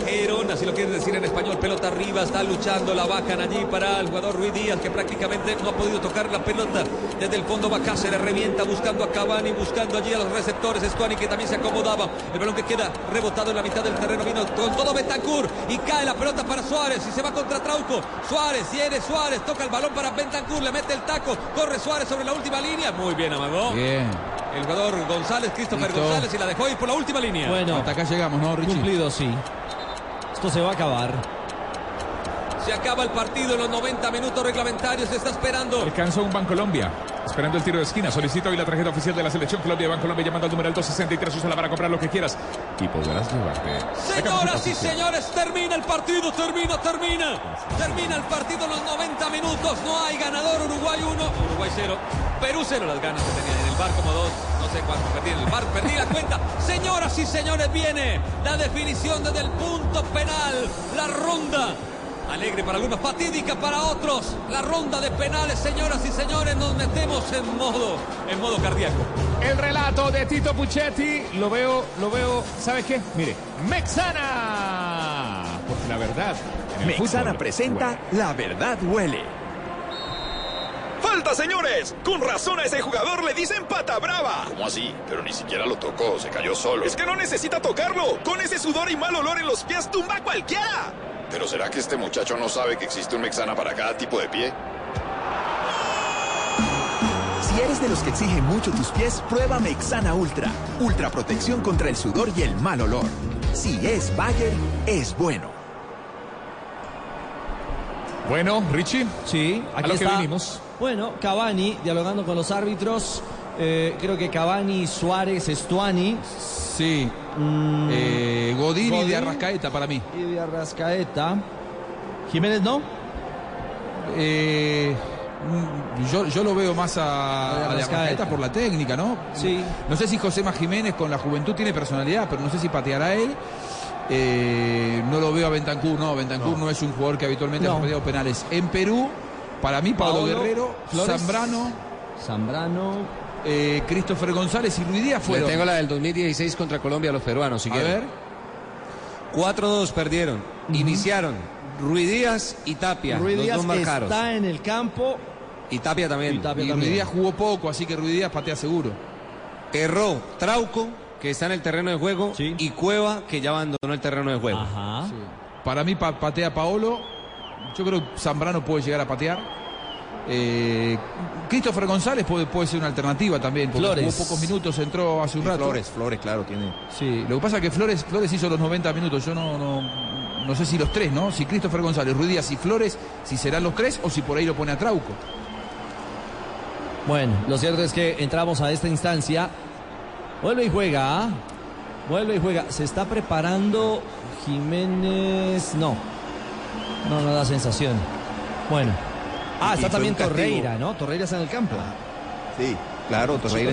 Así lo quiere decir en español, pelota arriba, está luchando, la bajan allí para el jugador Ruiz Díaz, que prácticamente no ha podido tocar la pelota. Desde el fondo va Cáceres, revienta buscando a Cavani, buscando allí a los receptores, Estuani que también se acomodaba. El balón que queda rebotado en la mitad del terreno, vino con todo Bentancur y cae la pelota para Suárez y se va contra Trauco. Suárez, viene Suárez, toca el balón para Bentancur, le mete el taco, corre Suárez sobre la última línea. Muy bien, amagó. Bien. El jugador González, Christopher Listo. González, y la dejó ir por la última línea. Bueno, Hasta acá llegamos, ¿no, Richie? cumplido, sí. Esto se va a acabar. Se acaba el partido en los 90 minutos reglamentarios. Se está esperando. Alcanzó un Bancolombia. Esperando el tiro de esquina. Solicito hoy la tarjeta oficial de la selección Colombia. Bancolombia llamando al número 263. Úsala para comprar lo que quieras. Y podrás llevarte. Señoras y señores, termina el partido, termina, termina. Termina el partido en los 90 minutos. No hay ganador. Uruguay 1, Uruguay 0. Perú 0. Las ganas que tenían bar como 2. No sé cuánto perdí en el bar. Perdí la cuenta. Señoras y señores, viene la definición desde el punto penal. La ronda. Alegre para algunos, fatídica para otros. La ronda de penales, señoras y señores, nos metemos en modo, en modo cardíaco. El relato de Tito Puchetti. Lo veo, lo veo. ¿Sabes qué? Mire. Mexana. Porque la verdad. en el Mexana fútbol, presenta La Verdad Huele. ¡Falta, señores! Con razón a ese jugador le dicen pata brava. ¿Cómo así? Pero ni siquiera lo tocó, se cayó solo. Es que no necesita tocarlo. Con ese sudor y mal olor en los pies tumba a cualquiera. ¿Pero será que este muchacho no sabe que existe un Mexana para cada tipo de pie? Si eres de los que exigen mucho tus pies, prueba Mexana Ultra. Ultra protección contra el sudor y el mal olor. Si es Bayer, es bueno. Bueno, Richie. Sí, A aquí lo que vinimos. Bueno, Cavani dialogando con los árbitros. Eh, creo que Cavani, Suárez, Estuani. Sí. Eh, Godín, y de Arrascaeta para mí. Y de Arrascaeta. Jiménez no. Eh, mm, yo, yo lo veo más A a, de a. Arrascaeta por la técnica, ¿no? Sí. No sé si José Jiménez con la juventud tiene personalidad, pero no sé si pateará él. Eh, no lo veo a Bentancur, no. Bentancur no, es un jugador que habitualmente No. ha pateado penales. En Perú, para mí, Pablo, Paolo, Guerrero, Flores. Zambrano, Zambrano. eh, Christopher González y Luis Díaz Le fueron. tengo la del 2016 contra Colombia a los peruanos, si a quieren. ver. 4-2 perdieron. Iniciaron Ruiz Díaz y Tapia. Ruiz los Díaz dos marcaron. está en el campo. Y Tapia también. Y Tapia Y también. Ruiz Díaz jugó poco, así que Ruiz Díaz patea seguro. Erró Trauco, que está en el terreno de juego. Y Cueva, que ya abandonó el terreno de juego. Ajá. Para mí pa- patea Paolo. Yo creo que Zambrano puede llegar a patear. Eh, Christopher González puede, puede ser una alternativa también. Porque Flores. jugó pocos minutos, entró hace un rato. Flores, Flores, claro, tiene. Sí, lo que pasa es que Flores, Flores hizo los 90 minutos. Yo no, no, no sé si los tres, ¿no? Si Christopher González, Ruiz Díaz y Flores, si serán los tres o si por ahí lo pone a Trauco. Bueno, lo cierto es que entramos a esta instancia. Vuelve y juega. ¿ah? Vuelve y juega. Se está preparando Jiménez. No. No, no da sensación. Bueno. Ah, está también. Torreira, ¿no? Torreira está en el campo. Sí, claro, Torreira